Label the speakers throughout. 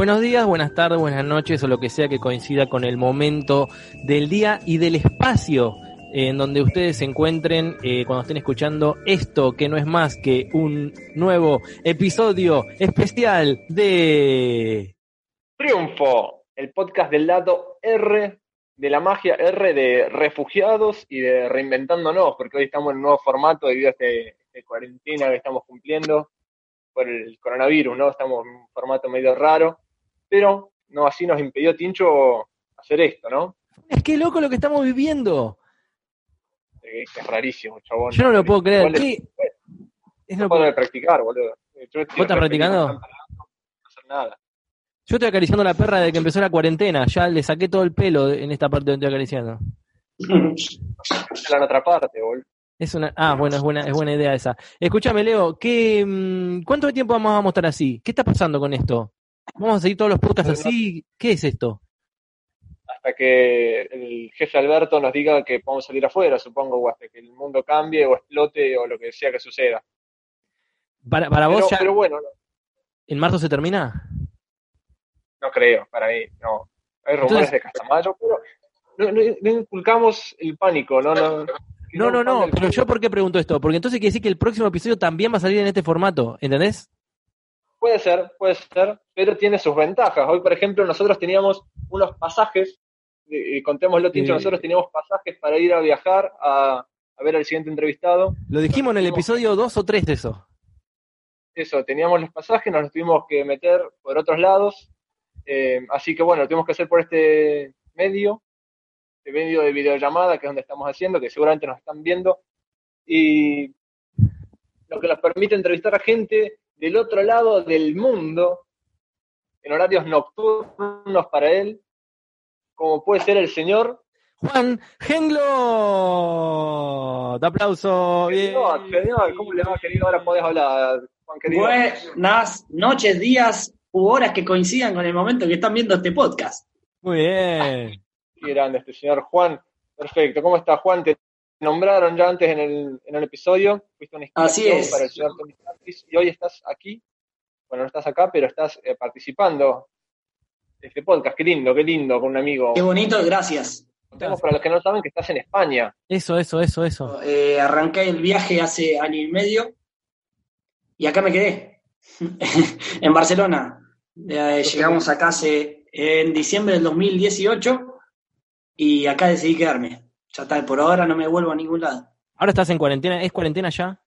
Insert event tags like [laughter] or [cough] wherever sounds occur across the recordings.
Speaker 1: Buenos días, buenas tardes, buenas noches o lo que sea que coincida con el momento del día y del espacio en donde ustedes se encuentren eh, cuando estén escuchando esto, que no es más que un nuevo episodio especial de
Speaker 2: Triunfo, el podcast del lado R de la magia, R de refugiados y de reinventándonos, porque hoy estamos en un nuevo formato debido a este, este cuarentena que estamos cumpliendo por el coronavirus, ¿no? Estamos en un formato medio raro, pero no así nos impidió Tincho hacer esto, ¿no?
Speaker 1: Es que loco lo que estamos viviendo.
Speaker 2: Eh, Es rarísimo, chabón.
Speaker 1: Yo no lo puedo creer. ¿Qué? Es
Speaker 2: No puedo practicar, boludo. Yo estoy
Speaker 1: estás practicando?
Speaker 2: No hacer nada.
Speaker 1: Yo estoy acariciando la perra desde que empezó la cuarentena. Ya le saqué todo el pelo en esta parte donde estoy acariciando.
Speaker 2: En otra parte, boludo.
Speaker 1: Es una, ah, bueno, es buena, es buena idea esa. Escúchame, Leo, ¿qué, mm, ¿cuánto tiempo vamos a estar así? ¿Qué está pasando con esto? ¿Vamos a seguir todos los podcasts así? ¿Qué es esto?
Speaker 2: Hasta que el jefe Alberto nos diga que podemos salir afuera, supongo, o hasta que el mundo cambie o explote o lo que sea que suceda.
Speaker 1: Para, para
Speaker 2: Pero,
Speaker 1: vos ya,
Speaker 2: pero bueno, no,
Speaker 1: ¿en marzo se termina?
Speaker 2: no creo, para mí, no. Hay rumores
Speaker 1: Entonces-
Speaker 2: de Castamayo, pero no, no- no inculcamos el pánico, no, no.
Speaker 1: No, no, no, pero yo por qué pregunto esto? Porque entonces quiere decir que el próximo episodio también va a salir en este formato, ¿entendés?
Speaker 2: Puede ser, puede ser, pero tiene sus ventajas. Hoy, por ejemplo, nosotros teníamos unos pasajes, eh, contémoslo, Tincho,
Speaker 1: Sí.
Speaker 2: nosotros teníamos pasajes para ir a viajar a, a ver al siguiente entrevistado.
Speaker 1: Lo dijimos en el episodio 2 o 3 de eso.
Speaker 2: Eso, teníamos los pasajes, nos los tuvimos que meter por otros lados. eh, así que bueno, lo tuvimos que hacer por este medio, este medio de videollamada, que es donde estamos haciendo, que seguramente nos están viendo. Y lo que nos permite entrevistar a gente del otro lado del mundo, en horarios nocturnos para él, como puede ser el señor.
Speaker 1: Juan Genglo. De aplauso. Bien.
Speaker 2: Señor, señor, ¿cómo le va, querido? Ahora podés hablar, Juan querido.
Speaker 3: Buenas noches, días u horas que coincidan con el momento que están viendo este podcast.
Speaker 1: Muy bien.
Speaker 2: Qué grande este señor Juan. Perfecto. ¿Cómo está Juan? Te nombraron ya antes en el, en el episodio. Fuiste una
Speaker 3: Así es.
Speaker 2: para el señor Tony Santis y hoy estás aquí. Bueno, no estás acá, pero estás eh, participando de este podcast. Qué lindo, qué lindo, con un amigo.
Speaker 3: Qué bonito, gracias.
Speaker 2: Contemos para los que no saben que estás en España.
Speaker 1: Eso, eso, eso, eso.
Speaker 3: Eh, arranqué el viaje hace año y medio y acá me quedé, [laughs] en Barcelona. Eh, llegamos acá hace, en diciembre del 2018 y acá decidí quedarme. Ya está, por ahora no me vuelvo a ningún lado.
Speaker 1: Ahora estás en cuarentena. ¿Es cuarentena ya?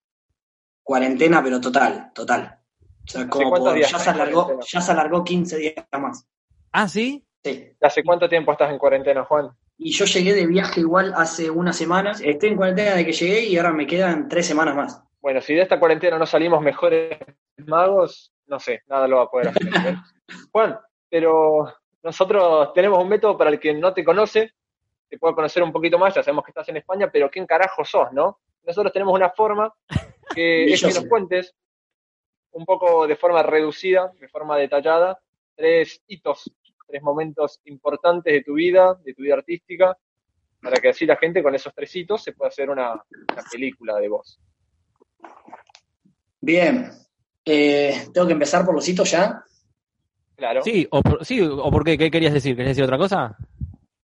Speaker 3: Cuarentena, pero total, total. O sea, como
Speaker 2: cuántos
Speaker 3: por-
Speaker 2: días
Speaker 3: ya, se alargó, ya se alargó 15 días más.
Speaker 1: Ah, sí.
Speaker 3: Sí.
Speaker 2: ¿Hace cuánto tiempo estás en cuarentena, Juan?
Speaker 3: Y yo llegué de viaje igual hace unas semanas. Estoy en cuarentena de que llegué y ahora me quedan tres semanas más.
Speaker 2: Bueno, si de esta cuarentena no salimos mejores magos, no sé, nada lo va a poder hacer. [laughs] Juan, pero nosotros tenemos un método para el que no te conoce, te puede conocer un poquito más, ya sabemos que estás en España, pero ¿quién carajo sos, no? Nosotros tenemos una forma que [laughs] es que nos cuentes un poco de forma reducida, de forma detallada, tres hitos, tres momentos importantes de tu vida, de tu vida artística, para que así la gente con esos tres hitos se pueda hacer una, una película de vos.
Speaker 3: Bien. Eh, Tengo que empezar por los hitos ya.
Speaker 2: Claro.
Speaker 1: Sí, o por, sí, o por qué, ¿qué querías decir? ¿Querías decir otra cosa?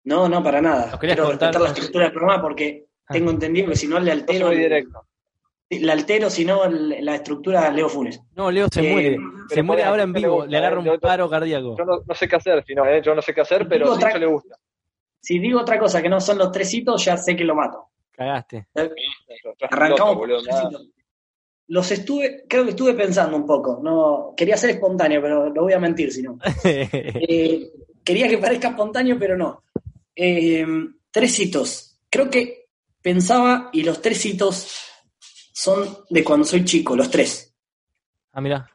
Speaker 3: No, no, para nada. Quiero
Speaker 1: contar-
Speaker 3: respetar la estructura del programa porque
Speaker 1: Ah.
Speaker 3: tengo entendido que si no le
Speaker 2: Yo
Speaker 3: altero,
Speaker 2: soy directo.
Speaker 3: le altero, si no la estructura Leo Funes.
Speaker 1: No, Leo se
Speaker 3: Eh,
Speaker 1: muere. Se muere ahora en
Speaker 2: ¿qué le
Speaker 1: vivo.
Speaker 2: gusta,
Speaker 1: Le agarra
Speaker 2: eh?
Speaker 1: un
Speaker 2: Yo-
Speaker 1: paro cardíaco.
Speaker 2: Yo no, no sé qué hacer, si no, ¿eh? yo no sé qué hacer, pero
Speaker 3: Digo,
Speaker 2: sí
Speaker 3: otra-
Speaker 2: le gusta.
Speaker 3: Si digo otra cosa que no son los tres hitos, ya sé que lo mato.
Speaker 1: Cagaste.
Speaker 2: Yo
Speaker 3: Arrancamos
Speaker 2: loco,
Speaker 3: por
Speaker 2: boludo,
Speaker 3: los estuve, creo que estuve pensando un poco. No, quería ser espontáneo, pero lo voy a mentir si no. [laughs] Eh, quería que parezca espontáneo, pero no. Eh, tres hitos. Creo que pensaba y los tres hitos son de cuando soy chico, los tres.
Speaker 1: Ah, mira.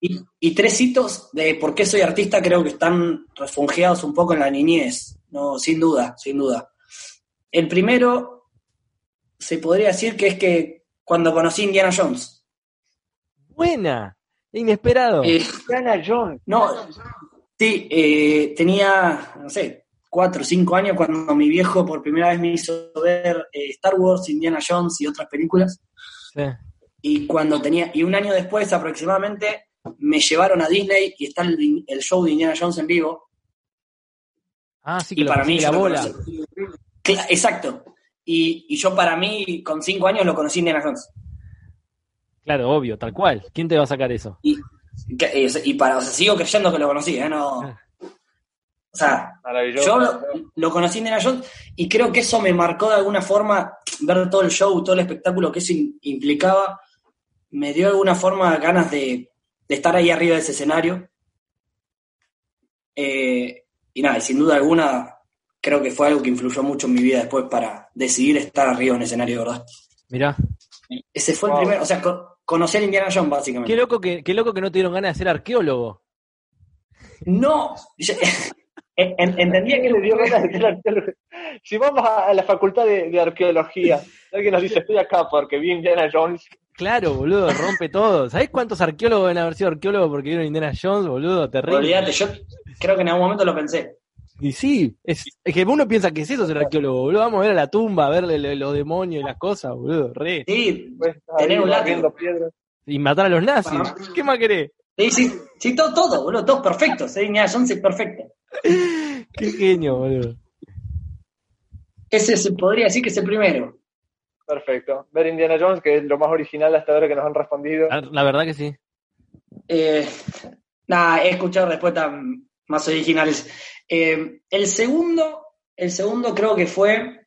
Speaker 3: Y, y tres hitos de por qué soy artista creo que están refugiados un poco en la niñez. No, sin duda, sin duda. El primero se podría decir que es que cuando conocí a Indiana Jones.
Speaker 1: Buena, inesperado.
Speaker 3: Eh,
Speaker 2: Indiana Jones.
Speaker 3: no, sí, eh, tenía, no sé, cuatro o cinco años cuando mi viejo por primera vez me hizo ver eh, Star Wars, Indiana Jones y otras películas.
Speaker 1: Sí.
Speaker 3: Y cuando tenía, y un año después aproximadamente, me llevaron a Disney y está el, el show de Indiana Jones en vivo.
Speaker 1: Ah, sí, que
Speaker 3: Y
Speaker 1: lo
Speaker 3: para mí,
Speaker 1: la bola.
Speaker 3: conocí. Exacto. Y, y yo para mí, con cinco años, lo conocí Indiana Jones.
Speaker 1: Claro, obvio, tal cual. ¿Quién te va a sacar eso?
Speaker 3: Y- y para, o sea, sigo creyendo que lo conocí, ¿eh? No,
Speaker 1: Ah.
Speaker 3: O sea, yo lo, lo conocí en Indiana Jones y creo que eso me marcó de alguna forma, ver todo el show, todo el espectáculo que eso in- implicaba, me dio de alguna forma ganas de, de estar ahí arriba de ese escenario. Eh, y nada, y sin duda alguna, creo que fue algo que influyó mucho en mi vida después para decidir estar arriba en el escenario, ¿verdad?
Speaker 1: Mirá.
Speaker 3: Ese fue
Speaker 2: Wow.
Speaker 3: el primero, o sea, co- conocer a Indiana Jones, básicamente.
Speaker 1: Qué loco que, qué loco que no te dieron ganas de ser arqueólogo.
Speaker 3: No, [laughs] entendía que
Speaker 2: le dio ganas de ser [laughs] arqueólogo? Si vamos a, a la facultad de, de arqueología, alguien nos dice, estoy acá porque vi Indiana Jones.
Speaker 1: Claro, boludo, rompe todo. ¿Sabés cuántos arqueólogos deben haber sido arqueólogos porque vieron Indiana Jones, boludo? Terrible.
Speaker 3: Olvídate, yo creo que en algún momento lo pensé.
Speaker 1: Y sí, es, es que uno piensa que es eso ser arqueólogo, boludo. Vamos a ver a la tumba, a verle lo- los demonios y las cosas, boludo. Re.
Speaker 3: Sí,
Speaker 2: Pues, ahí
Speaker 3: un látigo.
Speaker 1: Y matar a los nazis. ¿Qué más querés?
Speaker 3: sí, sí, sí, todo, todo, boludo, todo perfecto. Ser Indiana Jones es perfecto. [laughs]
Speaker 1: Qué genio, boludo.
Speaker 3: Ese se podría decir que es el primero.
Speaker 2: Perfecto. Ver Indiana Jones, que es lo más original hasta ahora que nos han respondido.
Speaker 1: La, la verdad que sí.
Speaker 3: Eh, nada, he escuchado respuestas más originales. Eh, el segundo, el segundo creo que fue,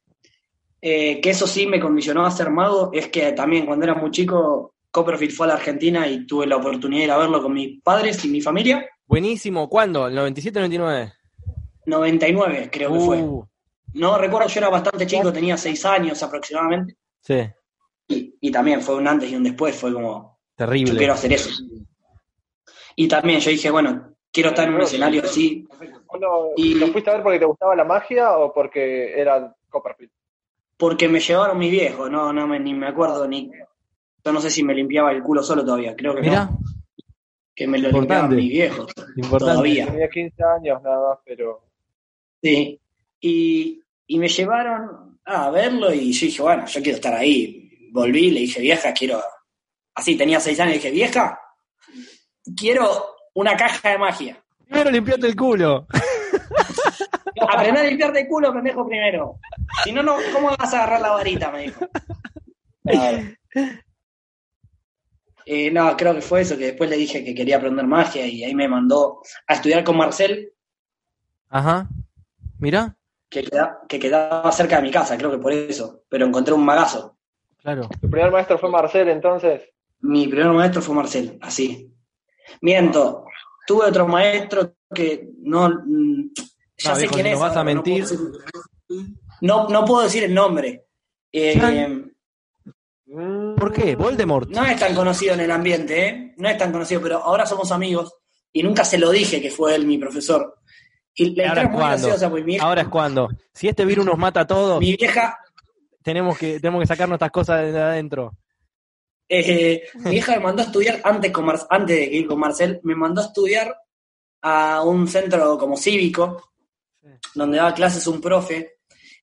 Speaker 3: eh, que eso sí me condicionó a ser mago, es que también cuando era muy chico, Copperfield fue a la Argentina y tuve la oportunidad de ir a verlo con mis padres y mi familia.
Speaker 1: Buenísimo. ¿Cuándo? ¿El 97 o 99?
Speaker 3: 99 creo que fue.
Speaker 1: Uh,
Speaker 3: No recuerdo, yo era bastante chico, tenía seis años aproximadamente.
Speaker 1: sí,
Speaker 3: Y, y también fue un antes y un después, fue como, yo
Speaker 1: terrible.
Speaker 3: quiero hacer eso. Y también yo dije, bueno, quiero estar en un escenario así.
Speaker 2: ¿Uno,
Speaker 3: Y-
Speaker 2: ¿Lo fuiste a ver porque te gustaba la magia o porque era Copperfield?
Speaker 3: Porque me llevaron mis viejos, no, no me, ni me acuerdo ni. Yo no sé si me limpiaba el culo solo todavía, creo que
Speaker 1: Mirá,
Speaker 3: no. Que me lo
Speaker 1: Importante.
Speaker 3: limpiaban mis viejos.
Speaker 1: importante.
Speaker 3: Todavía.
Speaker 2: Tenía 15 años nada más, pero
Speaker 3: Sí. Y, y me llevaron a verlo y yo dije, bueno, yo quiero estar ahí. Volví, le dije, vieja, quiero. Así, tenía seis años, y dije, vieja, quiero una caja de magia.
Speaker 1: Primero limpiate el culo. [laughs]
Speaker 3: Aprender a limpiarte el culo, pendejo, primero. Si no, no, ¿cómo vas a agarrar la varita? Me dijo. [laughs] Eh, no, creo que fue eso, que después le dije que quería aprender magia y ahí me mandó a estudiar con Marcel,
Speaker 1: Ajá. Mirá,
Speaker 3: que, queda- que quedaba cerca de mi casa, creo que por eso, pero encontré un magazo.
Speaker 1: claro.
Speaker 2: tu primer maestro fue Marcel, entonces.
Speaker 3: Mi primer maestro fue Marcel, así. Miento, tuve otro maestro que no... mm, Ya
Speaker 1: No,
Speaker 3: sé
Speaker 1: viejo,
Speaker 3: quién
Speaker 1: si
Speaker 3: es.
Speaker 1: nos vas a
Speaker 3: no
Speaker 1: mentir.
Speaker 3: No, no puedo decir el nombre. Eh,
Speaker 1: ¿Por qué? Voldemort.
Speaker 3: No es tan conocido en el ambiente, ¿eh? No es tan conocido, pero ahora somos amigos y nunca se lo dije que fue él mi profesor. Y la
Speaker 1: Ahora es cuando.
Speaker 3: graciosa, mi vieja,
Speaker 1: Ahora es cuando. Si este virus nos mata a todos,
Speaker 3: mi vieja,
Speaker 1: tenemos que, tenemos que sacar nuestras cosas de adentro.
Speaker 3: eh, mi vieja me mandó a estudiar antes, con Mar- antes de ir con Marcel, me mandó a estudiar a un centro como cívico, donde daba clases un profe,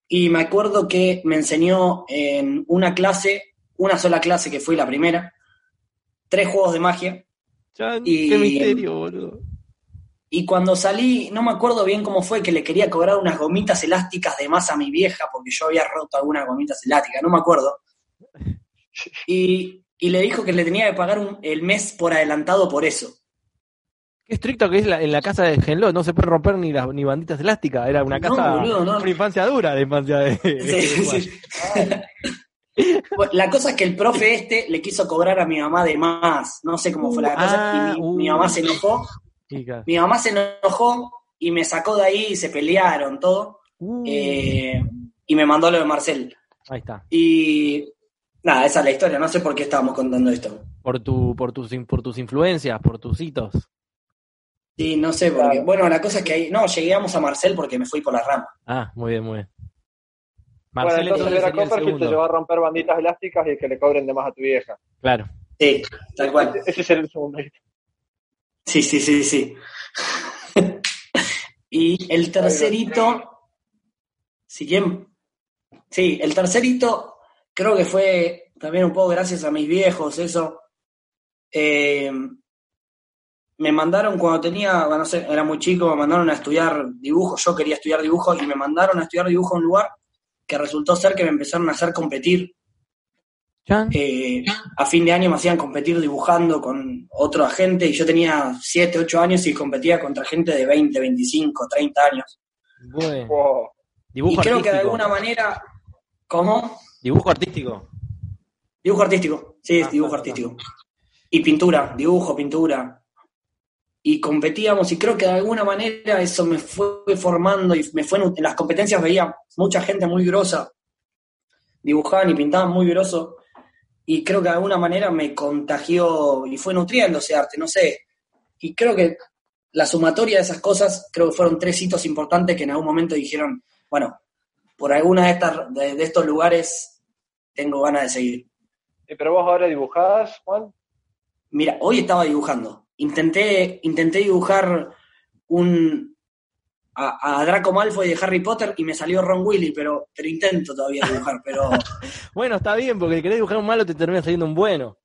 Speaker 3: y me acuerdo que me enseñó en una clase, una sola clase que fue la primera, tres juegos de magia,
Speaker 1: Chan,
Speaker 3: Y-
Speaker 1: Qué misterio, boludo.
Speaker 3: Y cuando salí, no me acuerdo bien cómo fue, que le quería cobrar unas gomitas elásticas de más a mi vieja, porque yo había roto algunas gomitas elásticas, no me acuerdo. [laughs] Y, y le dijo que le tenía que pagar un- el mes por adelantado por eso.
Speaker 1: Qué estricto que es la- en la casa de Genlot. No se puede romper ni las ni banditas elásticas. Era una
Speaker 3: No,
Speaker 1: casa.
Speaker 3: boludo, no.
Speaker 1: Una infancia dura, la infancia de.
Speaker 3: Sí, sí, sí. La cosa es que el profe este le quiso cobrar a mi mamá de más. No sé cómo fue la cosa.
Speaker 1: Ah,
Speaker 3: y mi,
Speaker 1: uh.
Speaker 3: mi mamá se enojó.
Speaker 1: Chica.
Speaker 3: Mi mamá se enojó y me sacó de ahí y se pelearon todo.
Speaker 1: Uh,
Speaker 3: Eh, y me mandó lo de Marcel.
Speaker 1: ahí está.
Speaker 3: Y nada, esa es la historia. No sé por qué estábamos contando esto.
Speaker 1: Por, tu, por, tus, por tus influencias, por tus hitos.
Speaker 3: Sí, no sé por qué.
Speaker 2: Claro.
Speaker 3: Bueno, la cosa es que ahí. No, llegamos a Marcel porque me fui por la rama.
Speaker 1: Ah, muy bien, muy bien.
Speaker 2: Bueno,
Speaker 1: Marcelo
Speaker 2: entonces era
Speaker 1: el
Speaker 2: Copperfield te llevó a romper banditas elásticas y que le cobren de más a tu vieja.
Speaker 1: Claro.
Speaker 3: Sí, tal cual.
Speaker 2: Ese sería el segundo hito.
Speaker 3: Sí, sí, sí, sí. y el tercerito, si bien, sí, el tercerito creo que fue también un poco gracias a mis viejos, eso. Eh, me mandaron cuando tenía, bueno, no sé, era muy chico, me mandaron a estudiar dibujo, yo quería estudiar dibujo y me mandaron a estudiar dibujo a un lugar que resultó ser que me empezaron a hacer competir eh, a fin de año me hacían competir dibujando con otro agente y yo tenía 7, 8 años y competía contra gente de 20, 25, 30 años.
Speaker 1: Bueno.
Speaker 2: Wow.
Speaker 1: Dibujo
Speaker 3: y creo que de alguna manera, ¿cómo?
Speaker 1: Dibujo artístico.
Speaker 3: Dibujo artístico, sí,
Speaker 1: Ah,
Speaker 3: dibujo
Speaker 1: claro,
Speaker 3: artístico. Y pintura, dibujo, pintura. Y competíamos y creo que de alguna manera eso me fue formando y me fue en las competencias veía mucha gente muy grosa. Dibujaban y pintaban muy groso. Y creo que de alguna manera me contagió y fue nutriendo ese arte, no sé. Y creo que la sumatoria de esas cosas, creo que fueron tres hitos importantes que en algún momento dijeron, bueno, por alguna de, estas, de, de estos lugares tengo ganas de seguir.
Speaker 2: Pero vos ahora dibujás, Juan.
Speaker 3: Mira, hoy estaba dibujando. Intenté, intenté dibujar un a, a Draco Malfoy de Harry Potter y me salió Ron Willy, pero, pero intento todavía dibujar, [laughs] pero
Speaker 1: Bueno, está bien, porque el querer dibujar un malo te termina saliendo un bueno.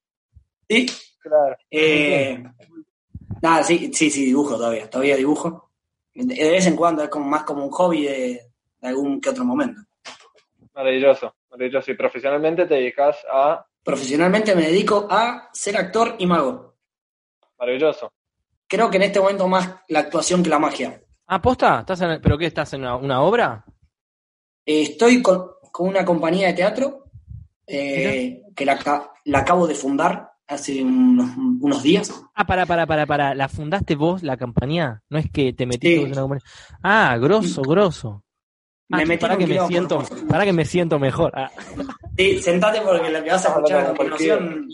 Speaker 3: sí.
Speaker 2: Claro.
Speaker 3: Eh, nada, sí, sí, sí, dibujo todavía, todavía dibujo. De, de vez en cuando es como más como un hobby de, de algún que otro momento.
Speaker 2: Maravilloso, maravilloso. Y profesionalmente te dedicas a.
Speaker 3: Profesionalmente me dedico a ser actor y mago.
Speaker 2: Maravilloso.
Speaker 3: Creo que en este momento más la actuación que la magia.
Speaker 1: Ah, posta, ¿Estás en, ¿pero qué? ¿Estás en una, una obra?
Speaker 3: Eh, estoy con, con una compañía de teatro eh, que la, la acabo de fundar hace unos, unos días.
Speaker 1: Ah, para, para, para, para. ¿La fundaste vos, la compañía? No es que te metiste
Speaker 3: Sí.
Speaker 1: en una compañía. Ah, grosso, grosso. Ah,
Speaker 3: Me
Speaker 1: che,
Speaker 3: metí
Speaker 1: para
Speaker 3: en
Speaker 1: que me siento, para que me siento mejor. Ah,
Speaker 3: Sí, sentate porque lo que vas a escuchar a continuación.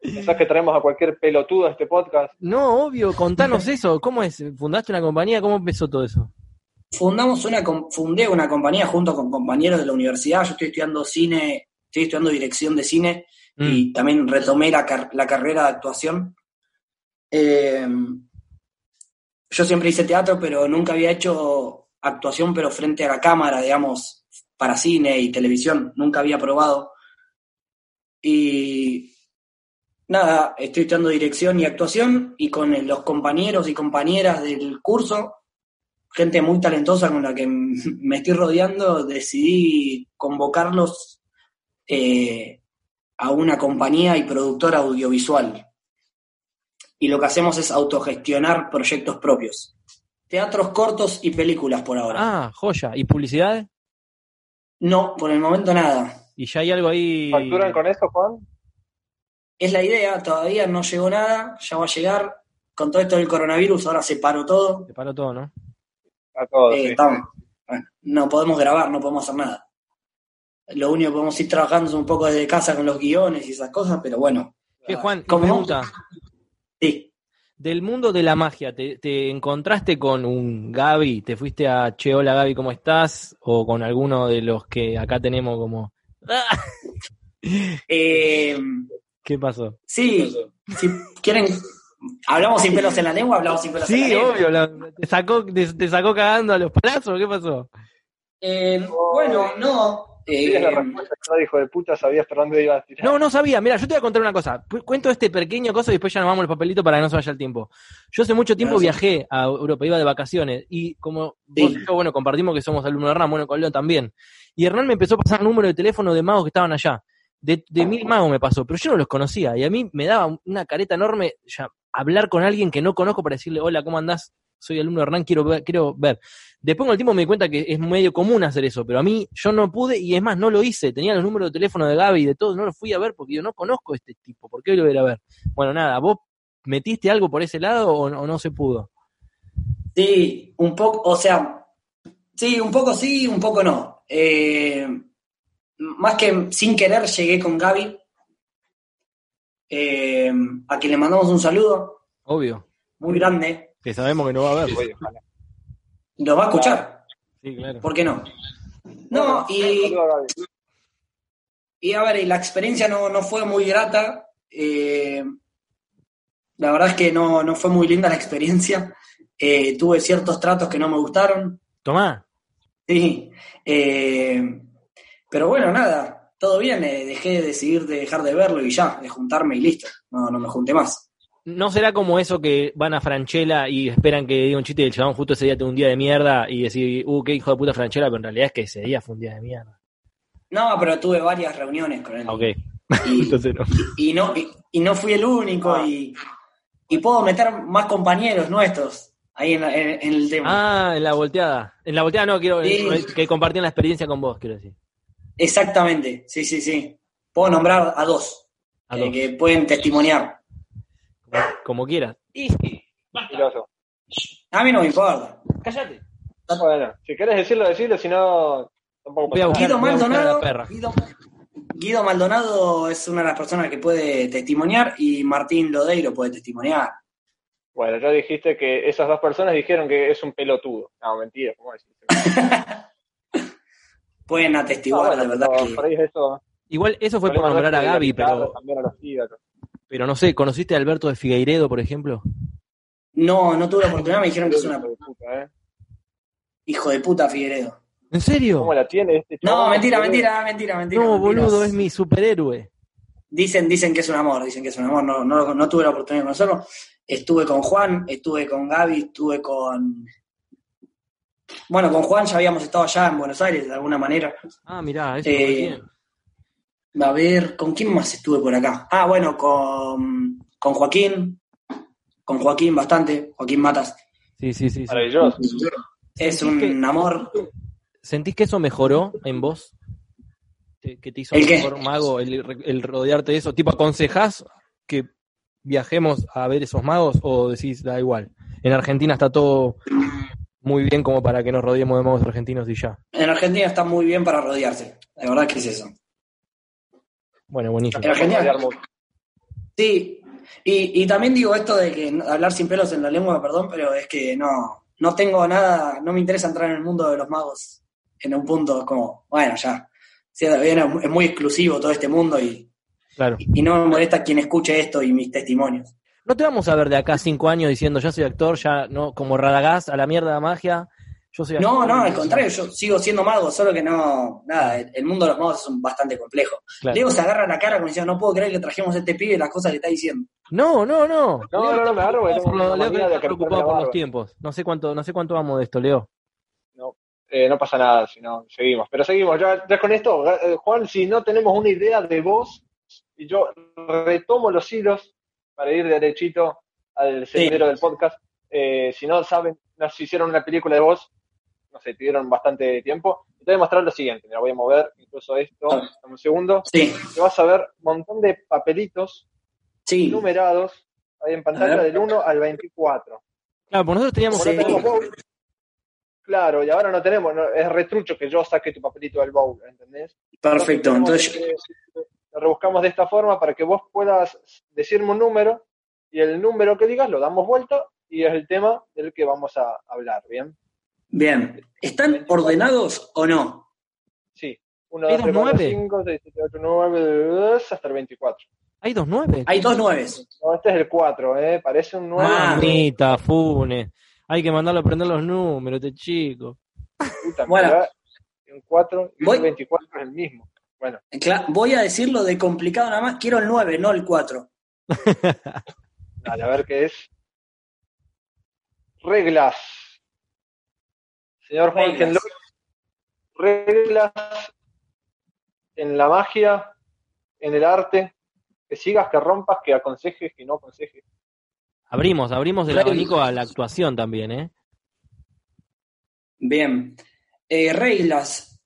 Speaker 2: Pensás que traemos a cualquier pelotudo a este podcast.
Speaker 1: no, obvio, contanos [laughs] eso. ¿Cómo es? ¿Fundaste una compañía? ¿Cómo empezó todo eso?
Speaker 3: Fundamos una, fundé una compañía junto con compañeros de la universidad. Yo estoy estudiando cine, estoy estudiando dirección de cine
Speaker 1: Mm.
Speaker 3: y también retomé la, car- la carrera de actuación. Eh, yo siempre hice teatro, pero nunca había hecho actuación, pero frente a la cámara, digamos, para cine y televisión. Nunca había probado. Y nada, estoy estudiando dirección y actuación y con los compañeros y compañeras del curso, gente muy talentosa con la que me estoy rodeando, decidí convocarlos eh, a una compañía y productora audiovisual. Y lo que hacemos es autogestionar proyectos propios. Teatros cortos y películas por ahora.
Speaker 1: Ah, joya. ¿Y publicidad?
Speaker 3: No, por el momento nada.
Speaker 1: ¿Y ya hay algo ahí?
Speaker 2: ¿Facturan con eso, Juan?
Speaker 3: Es la idea, todavía no llegó nada, ya va a llegar. Con todo esto del coronavirus, ahora se paró todo.
Speaker 1: Te paró todo, ¿no?
Speaker 2: A todos.
Speaker 3: Eh,
Speaker 2: sí.
Speaker 3: estamos- bueno, no podemos grabar, no podemos hacer nada. Lo único que podemos ir trabajando es un poco desde casa con los guiones y esas cosas, pero bueno.
Speaker 1: ¿Qué, Juan?
Speaker 3: ¿Cómo?
Speaker 1: Pregunta.
Speaker 3: Sí.
Speaker 1: Del mundo de la magia, ¿te, te encontraste con un Gaby? ¿Te fuiste a Che, hola Gaby, ¿cómo estás? ¿O con alguno de los que acá tenemos como... ¡Ah!
Speaker 3: Eh,
Speaker 1: ¿Qué pasó?
Speaker 3: sí, si quieren, hablamos sin pelos en la lengua, hablamos sin pelos en la
Speaker 1: Sí,
Speaker 3: lengua.
Speaker 1: obvio, la- te, sacó, te, te sacó cagando a los palazos, ¿qué pasó?
Speaker 3: Eh, bueno, no.
Speaker 2: Sí,
Speaker 3: eh,
Speaker 2: la respuesta, claro, hijo de puta, sabías por dónde ibas a tirar.
Speaker 1: No, no sabía. Mira, yo te voy a contar una cosa. Cu- Cuento este pequeño cosa y después ya nos vamos al papelito para que no se vaya el tiempo. Yo hace mucho tiempo
Speaker 3: Gracias.
Speaker 1: viajé a Europa, iba de vacaciones y como
Speaker 3: Sí.
Speaker 1: vos y yo, bueno, compartimos que somos alumnos de Hernán, bueno, con León también. Y Hernán me empezó a pasar número de teléfono de magos que estaban allá. De, de mil magos me pasó, pero yo no los conocía y a mí me daba una careta enorme. Ya, hablar con alguien que no conozco para decirle, hola, ¿cómo andás? Soy alumno de Hernán, quiero ver, quiero ver. Después con el tiempo me di cuenta que es medio común hacer eso, pero a mí yo no pude y es más, no lo hice. Tenía los números de teléfono de Gaby y de todo, no lo fui a ver porque yo no conozco a este tipo. ¿Por qué lo voy a ir a ver? Bueno, nada, ¿vos metiste algo por ese lado o no, o no se pudo?
Speaker 3: Sí, un poco, o sea, sí, un poco sí, un poco no. Eh, más que sin querer llegué con Gaby, eh, a quien le mandamos un saludo
Speaker 1: Obvio.
Speaker 3: muy grande.
Speaker 1: Que sabemos que no va a haber.
Speaker 2: Oye, ojalá.
Speaker 3: ¿Nos va a escuchar?
Speaker 1: Sí, claro.
Speaker 3: ¿Por qué no? No, y, y a ver, y la experiencia no, no fue muy grata. eh, la verdad es que no, no fue muy linda la experiencia. Eh, tuve ciertos tratos que no me gustaron.
Speaker 1: Tomá.
Speaker 3: Sí. eh, pero bueno, nada, todo bien. eh, dejé de decidir de dejar de verlo y ya, de juntarme y listo. No, no me junté más.
Speaker 1: ¿No será como eso que van a Franchella y esperan que diga un chiste y el chabón justo ese día tuvo un día de mierda y decir, uh, qué hijo de puta Franchella, pero en realidad es que ese día fue un día de mierda.
Speaker 3: No, pero tuve varias reuniones con él.
Speaker 1: Ah, Ok.
Speaker 3: Y, [laughs]
Speaker 1: Entonces no.
Speaker 3: y no, y, y no fui el único y, y puedo meter más compañeros nuestros ahí en, la- en- en el tema.
Speaker 1: Ah, en la volteada. En la volteada no, quiero
Speaker 3: Sí.
Speaker 1: que compartían la experiencia con vos, quiero decir.
Speaker 3: Exactamente, sí, sí, sí. Puedo nombrar a dos,
Speaker 1: A
Speaker 3: eh,
Speaker 1: dos.
Speaker 3: que pueden testimoniar.
Speaker 1: Como, como quieras. Y.
Speaker 3: A mí no me importa.
Speaker 1: cállate.
Speaker 2: Bueno, si querés decirlo, decirlo, si no, tampoco pasa
Speaker 3: Guido Maldonado,
Speaker 1: perra.
Speaker 3: Guido, Guido Maldonado es una de las personas que puede testimoniar y Martín Lodeiro puede testimoniar.
Speaker 2: Bueno, ya dijiste que esas dos personas dijeron que es un pelotudo. No, mentira, ¿cómo decís? [laughs]
Speaker 3: Pueden
Speaker 2: No,
Speaker 3: atestiguar,
Speaker 2: bueno,
Speaker 3: de verdad que...
Speaker 2: por ahí es eso.
Speaker 1: Igual eso fue por nombrar a
Speaker 2: la
Speaker 1: Gaby, pero, pero no sé, ¿conociste a Alberto de Figueiredo, por ejemplo?
Speaker 3: No, no tuve la oportunidad, me dijeron que es una
Speaker 2: Hijo de puta, ¿eh?
Speaker 3: hijo de puta Figueredo.
Speaker 1: ¿En serio?
Speaker 2: ¿Cómo la tiene este
Speaker 3: No, mentira, mentira, mentira, mentira.
Speaker 1: No,
Speaker 3: mentiras.
Speaker 1: boludo, es mi superhéroe.
Speaker 3: Dicen, dicen que es un amor, dicen que es un amor. No, no, no tuve la oportunidad de conocerlo. Estuve con Juan, estuve con Gaby, estuve con. Bueno, con Juan ya habíamos estado allá en Buenos Aires de alguna manera.
Speaker 1: Ah, mirá, eso
Speaker 3: Eh. A ver, ¿con quién más estuve por acá? Ah, bueno, con, con Joaquín. Con Joaquín bastante, Joaquín Matas.
Speaker 1: Sí, sí, sí. sí.
Speaker 2: Maravilloso.
Speaker 3: Es
Speaker 1: ¿Sentís
Speaker 3: un
Speaker 1: que-
Speaker 3: amor.
Speaker 1: ¿Sentís que eso mejoró en vos? ¿Que te hizo
Speaker 3: ¿El qué?
Speaker 1: mejor mago el, el rodearte de eso? ¿Tipo aconsejás que viajemos a ver esos magos o decís da igual? En Argentina está todo muy bien como para que nos rodeemos de magos argentinos y ya.
Speaker 3: En Argentina está muy bien para rodearse. La verdad que es eso.
Speaker 1: Bueno, buenísimo.
Speaker 3: En Argentina. Sí, y, y también digo esto de que hablar sin pelos en la lengua, perdón, pero es que no, no tengo nada, no me interesa entrar en el mundo de los magos en un punto como, bueno, ya, es muy exclusivo todo este mundo y,
Speaker 1: Claro.
Speaker 3: y no me molesta quien escuche esto y mis testimonios.
Speaker 1: No te vamos a ver de acá cinco años diciendo ya soy actor, ya no, como Radagast, a la mierda de magia. Yo soy
Speaker 3: No,
Speaker 1: actor.
Speaker 3: no, al contrario, yo sigo siendo mago, solo que no, nada, el, el mundo de los magos es un bastante complejo.
Speaker 1: Claro.
Speaker 3: Leo se agarra la cara como diciendo, no puedo creer que trajimos a este pibe y las cosas que está diciendo.
Speaker 1: No, no, no.
Speaker 2: No, no, no, me agarro
Speaker 1: lo-
Speaker 2: una
Speaker 1: Leo que está preocupado por los tiempos. No sé cuánto, no sé cuánto vamos de esto, Leo.
Speaker 2: Eh, no pasa nada, si no, seguimos. Pero seguimos, ya, ya con esto, eh, Juan, si no tenemos una idea de vos, y yo retomo los hilos para ir derechito al sendero del podcast, eh, si no saben, nos hicieron una película de vos, no sé, tuvieron bastante tiempo, y te voy a mostrar lo siguiente, mira, voy a mover incluso esto,
Speaker 3: Ah.
Speaker 2: dame un segundo,
Speaker 3: Sí,
Speaker 2: te vas a ver un montón de papelitos
Speaker 3: sí.
Speaker 2: numerados ahí en pantalla del 1 al 24.
Speaker 1: Claro, pues nosotros teníamos
Speaker 2: Como no
Speaker 3: Sí.
Speaker 2: tenemos bowl, claro, y ahora no tenemos, no- es retrucho que yo saque tu papelito del bowl, ¿entendés?
Speaker 3: Perfecto, entonces yo-
Speaker 2: Entonces, lo rebuscamos de esta forma para que vos puedas decirme un número y el número que digas lo damos vuelta y es el tema del que vamos a hablar, ¿bien?
Speaker 3: Bien, ¿están ordenados o no?
Speaker 2: Sí. 1,
Speaker 1: ¿Hay
Speaker 2: 2,
Speaker 1: dos
Speaker 2: 3, 4,
Speaker 1: nueve?
Speaker 2: 5, 6, 7, 8, 9, hasta el 24.
Speaker 1: Hay dos nueve.
Speaker 3: Hay dos nueves.
Speaker 2: No, este es el 4, ¿eh? Parece un 9.
Speaker 3: Ah,
Speaker 1: Funes. Hay que mandarlo a aprender los números, este chico.
Speaker 2: puta,
Speaker 3: Bueno.
Speaker 2: un 4 y
Speaker 3: Voy-
Speaker 2: un 24 es el mismo. Bueno,
Speaker 3: Voy a decirlo de complicado nada más. Quiero el 9, no el 4. [laughs]
Speaker 2: dale, a ver qué es. Reglas. Señor Juan
Speaker 3: Reglas.
Speaker 2: Reglas en la magia, en el arte, que sigas, que rompas, que aconsejes, que no aconsejes.
Speaker 1: Abrimos, abrimos el abanico a la actuación también, ¿eh?
Speaker 3: Bien. Eh, reglas.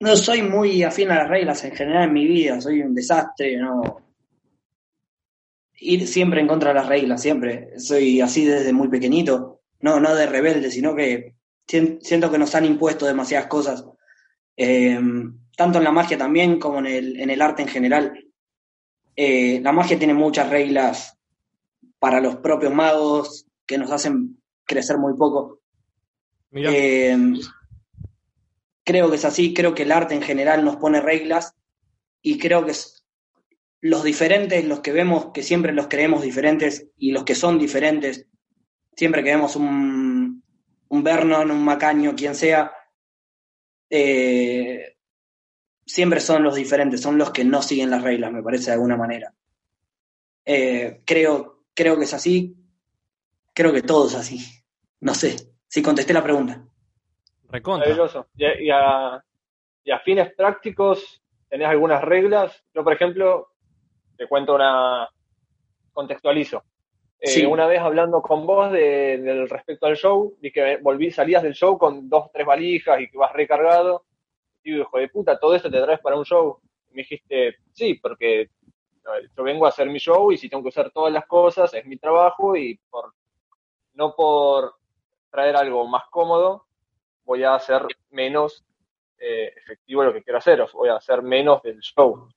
Speaker 3: No soy muy afín a las reglas en general en mi vida, soy un desastre, no. Ir siempre en contra de las reglas, siempre. Soy así desde muy pequeñito. No, no de rebelde, sino que siento que nos han impuesto demasiadas cosas. Eh, tanto en la magia también como en el, en el arte en general. Eh, la magia tiene muchas reglas para los propios magos que nos hacen crecer muy poco. Eh, creo que es así, creo que el arte en general nos pone reglas y creo que los diferentes, los que vemos que siempre los creemos diferentes y los que son diferentes, siempre que vemos un, un Vernon, un Macaño, quien sea, eh, siempre son los diferentes, son los que no siguen las reglas, me parece de alguna manera. Eh, creo, creo que es así, creo que todo es así. No sé, si contesté la pregunta.
Speaker 2: Maravilloso. Y a, fines prácticos, ¿tenés algunas reglas? Yo, por ejemplo, te cuento una, contextualizo. Eh, una vez hablando con vos de, del respecto al show, vi que volví, salías del show con dos, tres valijas y que vas recargado. Y digo, hijo de puta, todo esto te traes para un show. Y me dijiste, sí, porque yo vengo a hacer mi show y si tengo que usar todas las cosas, es mi trabajo y por no por traer algo más cómodo, voy a hacer menos eh, efectivo lo que quiero hacer, o voy a hacer menos del show.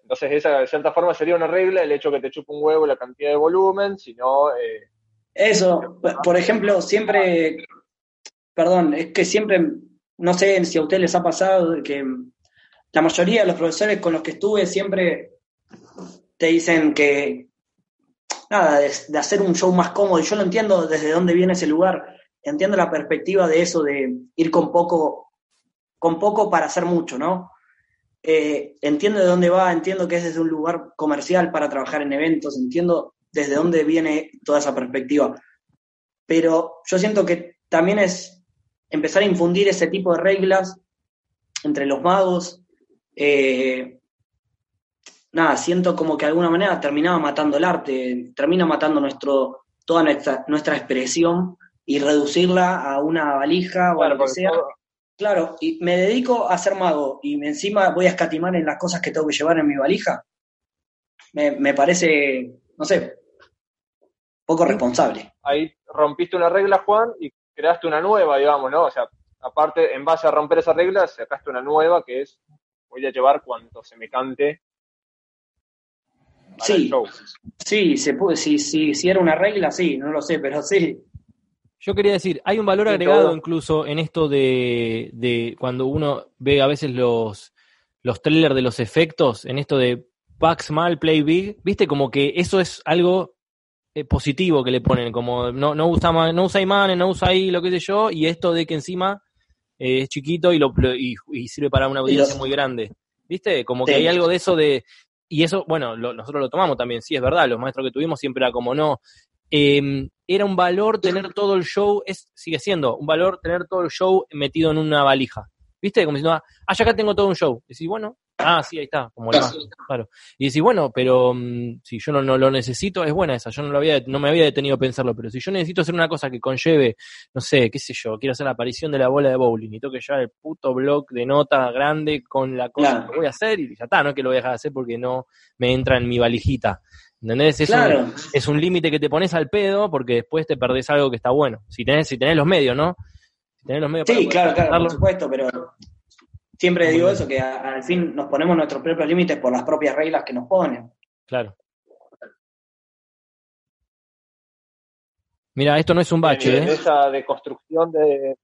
Speaker 2: Entonces, esa de cierta forma sería una regla, el hecho que te chupe un huevo la cantidad de volumen, sino... Eh,
Speaker 3: Eso, por ejemplo, siempre, perdón, es que siempre, no sé si a ustedes les ha pasado que la mayoría de los profesores con los que estuve siempre te dicen que, nada, de, de hacer un show más cómodo, y yo lo entiendo desde dónde viene ese lugar, entiendo la perspectiva de eso, de ir con poco, con poco para hacer mucho, ¿no? Eh, entiendo de dónde va, entiendo que es desde un lugar comercial para trabajar en eventos, entiendo desde dónde viene toda esa perspectiva. Pero yo siento que también es empezar a infundir ese tipo de reglas entre los magos. Eh, nada, siento como que de alguna manera terminaba matando el arte, termina matando nuestro, toda nuestra, nuestra expresión y reducirla a una valija o a lo que sea. Claro, y me dedico a ser mago y encima voy a escatimar en las cosas que tengo que llevar en mi valija. Me, parece, no sé, poco responsable.
Speaker 2: Ahí rompiste una regla, Juan, y creaste una nueva, digamos, ¿no? O sea, aparte, en base a romper esa regla, sacaste una nueva que es, voy a llevar cuanto se me cante.
Speaker 3: Sí, sí, se puede, si, si, si era una regla, sí, no lo sé, pero sí.
Speaker 1: Yo quería decir, hay un valor agregado incluso en esto de, de, cuando uno ve a veces los, los trailers de los efectos, en esto de pack small, play big, viste, como que eso es algo eh, positivo que le ponen, como no, no usa no usa imanes, no usa ahí lo que sé yo, y esto de que encima eh, es chiquito y, lo, y, sirve para una audiencia muy grande. ¿Viste? Como que hay algo de eso de, y eso, bueno, nosotros lo tomamos también, sí, es verdad, los maestros que tuvimos siempre era como, no, eh, era un valor tener todo el show, es, sigue siendo un valor tener todo el show metido en una valija. ¿Viste? Como diciendo, ah, ya acá tengo todo un show. Y decís, bueno, ah, sí, ahí está, como el más, claro. Y decís, bueno, pero mm, si yo no, no, lo necesito, es buena esa, yo no, lo había, no me había detenido a pensarlo, pero si yo necesito hacer una cosa que conlleve, no sé, qué sé yo, quiero hacer la aparición de la bola de bowling y tengo que llevar el puto block de nota grande con la cosa que voy a hacer y ya está, no es que lo voy a dejar de hacer porque no me entra en mi valijita. ¿Entendés? Es un, es un límite que te pones al pedo porque después te perdés algo que está bueno. Si tenés, si tenés los medios, ¿no?
Speaker 3: Si tenés los medios sí, claro, claro, por supuesto, pero siempre digo eso, que al fin nos ponemos nuestros propios límites por las propias reglas que nos ponen.
Speaker 1: Claro. Mira, esto no es un bache.
Speaker 2: Y en, ¿eh? esa deconstrucción de,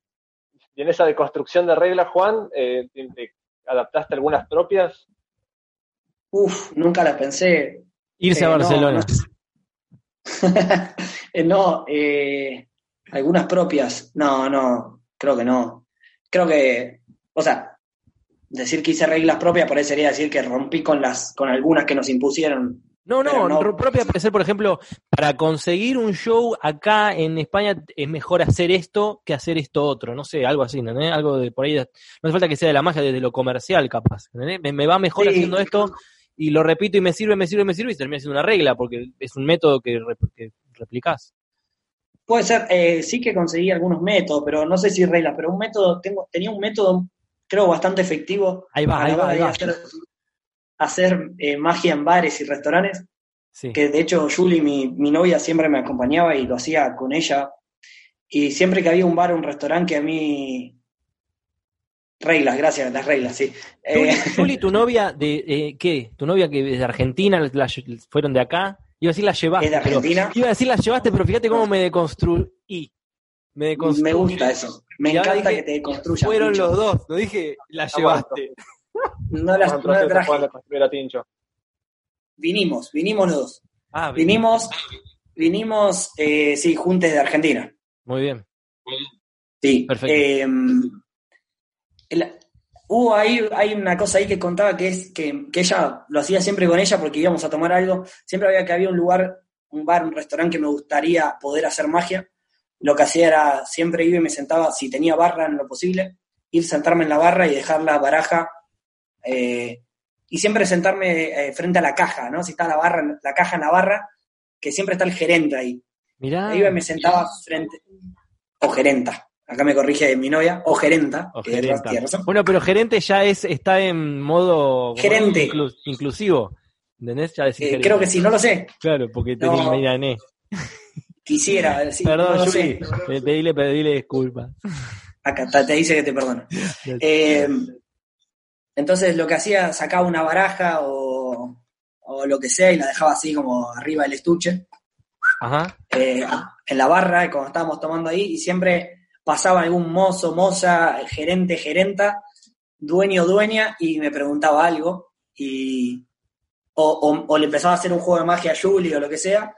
Speaker 2: y en esa deconstrucción de reglas, Juan, eh, ¿adaptaste algunas propias?
Speaker 3: Uf, nunca las pensé.
Speaker 1: Irse a [laughs] eh, Barcelona.
Speaker 3: No, eh, algunas propias. No, no, creo que no. Creo que, o sea, decir que hice reglas propias por ahí sería decir que rompí con las, con algunas que nos impusieron.
Speaker 1: No, no, no. propia puede ser, por ejemplo, para conseguir un show acá en España es mejor hacer esto que hacer esto otro, no sé, algo así, ¿no? Algo de por ahí, no hace falta que sea de la magia, desde lo comercial capaz, me, va mejor haciendo esto y lo repito y me sirve, me sirve, me sirve y termina siendo una regla, porque es un método que, rep- que replicás.
Speaker 3: Puede ser, eh, sí que conseguí algunos métodos, pero no sé si reglas, pero un método, tengo, tenía un método, creo, bastante efectivo
Speaker 1: Ahí va, ahí va, ahí va.
Speaker 3: hacer, hacer eh, magia en bares y restaurantes,
Speaker 1: Sí.
Speaker 3: que de hecho Julie, mi, mi novia, siempre me acompañaba y lo hacía con ella. Y siempre que había un bar o un restaurante que a mí... Reglas, gracias, las reglas, sí. Eh,
Speaker 1: Juli, [laughs] Juli, tu novia de eh, qué? ¿Tu novia que es de Argentina? La, fueron de acá? Iba a decir la llevaste.
Speaker 3: es de
Speaker 1: pero-
Speaker 3: Argentina.
Speaker 1: iba a decir la llevaste, pero fíjate cómo me deconstruí. Me deconstruí.
Speaker 3: Me gusta eso. Me
Speaker 1: Y
Speaker 3: encanta
Speaker 1: dije,
Speaker 3: que te construyan.
Speaker 1: Fueron
Speaker 3: mucho.
Speaker 1: los dos. No dije la
Speaker 2: Aguanto.
Speaker 1: llevaste.
Speaker 3: No
Speaker 2: en
Speaker 3: no
Speaker 2: proceso,
Speaker 3: traje. Vinimos, vinimos los dos.
Speaker 1: Ah, bien.
Speaker 3: Vinimos, vinimos, eh, sí, juntes de Argentina.
Speaker 1: Muy bien.
Speaker 3: Sí.
Speaker 1: Perfecto.
Speaker 3: El- hubo ahí, hay una cosa ahí que contaba que es que, que ella lo hacía siempre con ella porque íbamos a tomar algo. Siempre había que había un lugar, un bar, un restaurante que me gustaría poder hacer magia. Lo que hacía era, siempre iba y me sentaba, si tenía barra en lo posible, ir sentarme en la barra y dejar la baraja. eh, y siempre sentarme eh, frente a la caja, ¿no? Si está la barra, la caja en la barra, que siempre está el gerente ahí.
Speaker 1: Mirá.
Speaker 3: Iba y me sentaba frente. O gerenta. Acá me corrige mi novia. O gerenta.
Speaker 1: O
Speaker 3: que
Speaker 1: gerenta. Bueno, pero gerente ya es está en modo ¿cómo
Speaker 3: Gerente.
Speaker 1: Inclu- inclusivo. ¿Entendés? Ya
Speaker 3: Eh,
Speaker 1: gerente.
Speaker 3: creo que sí, no lo sé.
Speaker 1: Claro, porque
Speaker 3: No.
Speaker 1: tenés Mediané.
Speaker 3: Quisiera [laughs] decir.
Speaker 1: Perdón,
Speaker 3: no
Speaker 1: Juli.
Speaker 3: sé.
Speaker 1: Pedile, pedile disculpas.
Speaker 3: Acá te dice que te perdona. Eh, entonces lo que hacía, sacaba una baraja o, o lo que sea y la dejaba así como arriba del estuche,
Speaker 1: Ajá.
Speaker 3: eh, en la barra, cuando estábamos tomando ahí, y siempre pasaba algún mozo, moza, gerente, gerenta, dueño, dueña, y me preguntaba algo, y o, o- o le empezaba a hacer un juego de magia a Julie o lo que sea,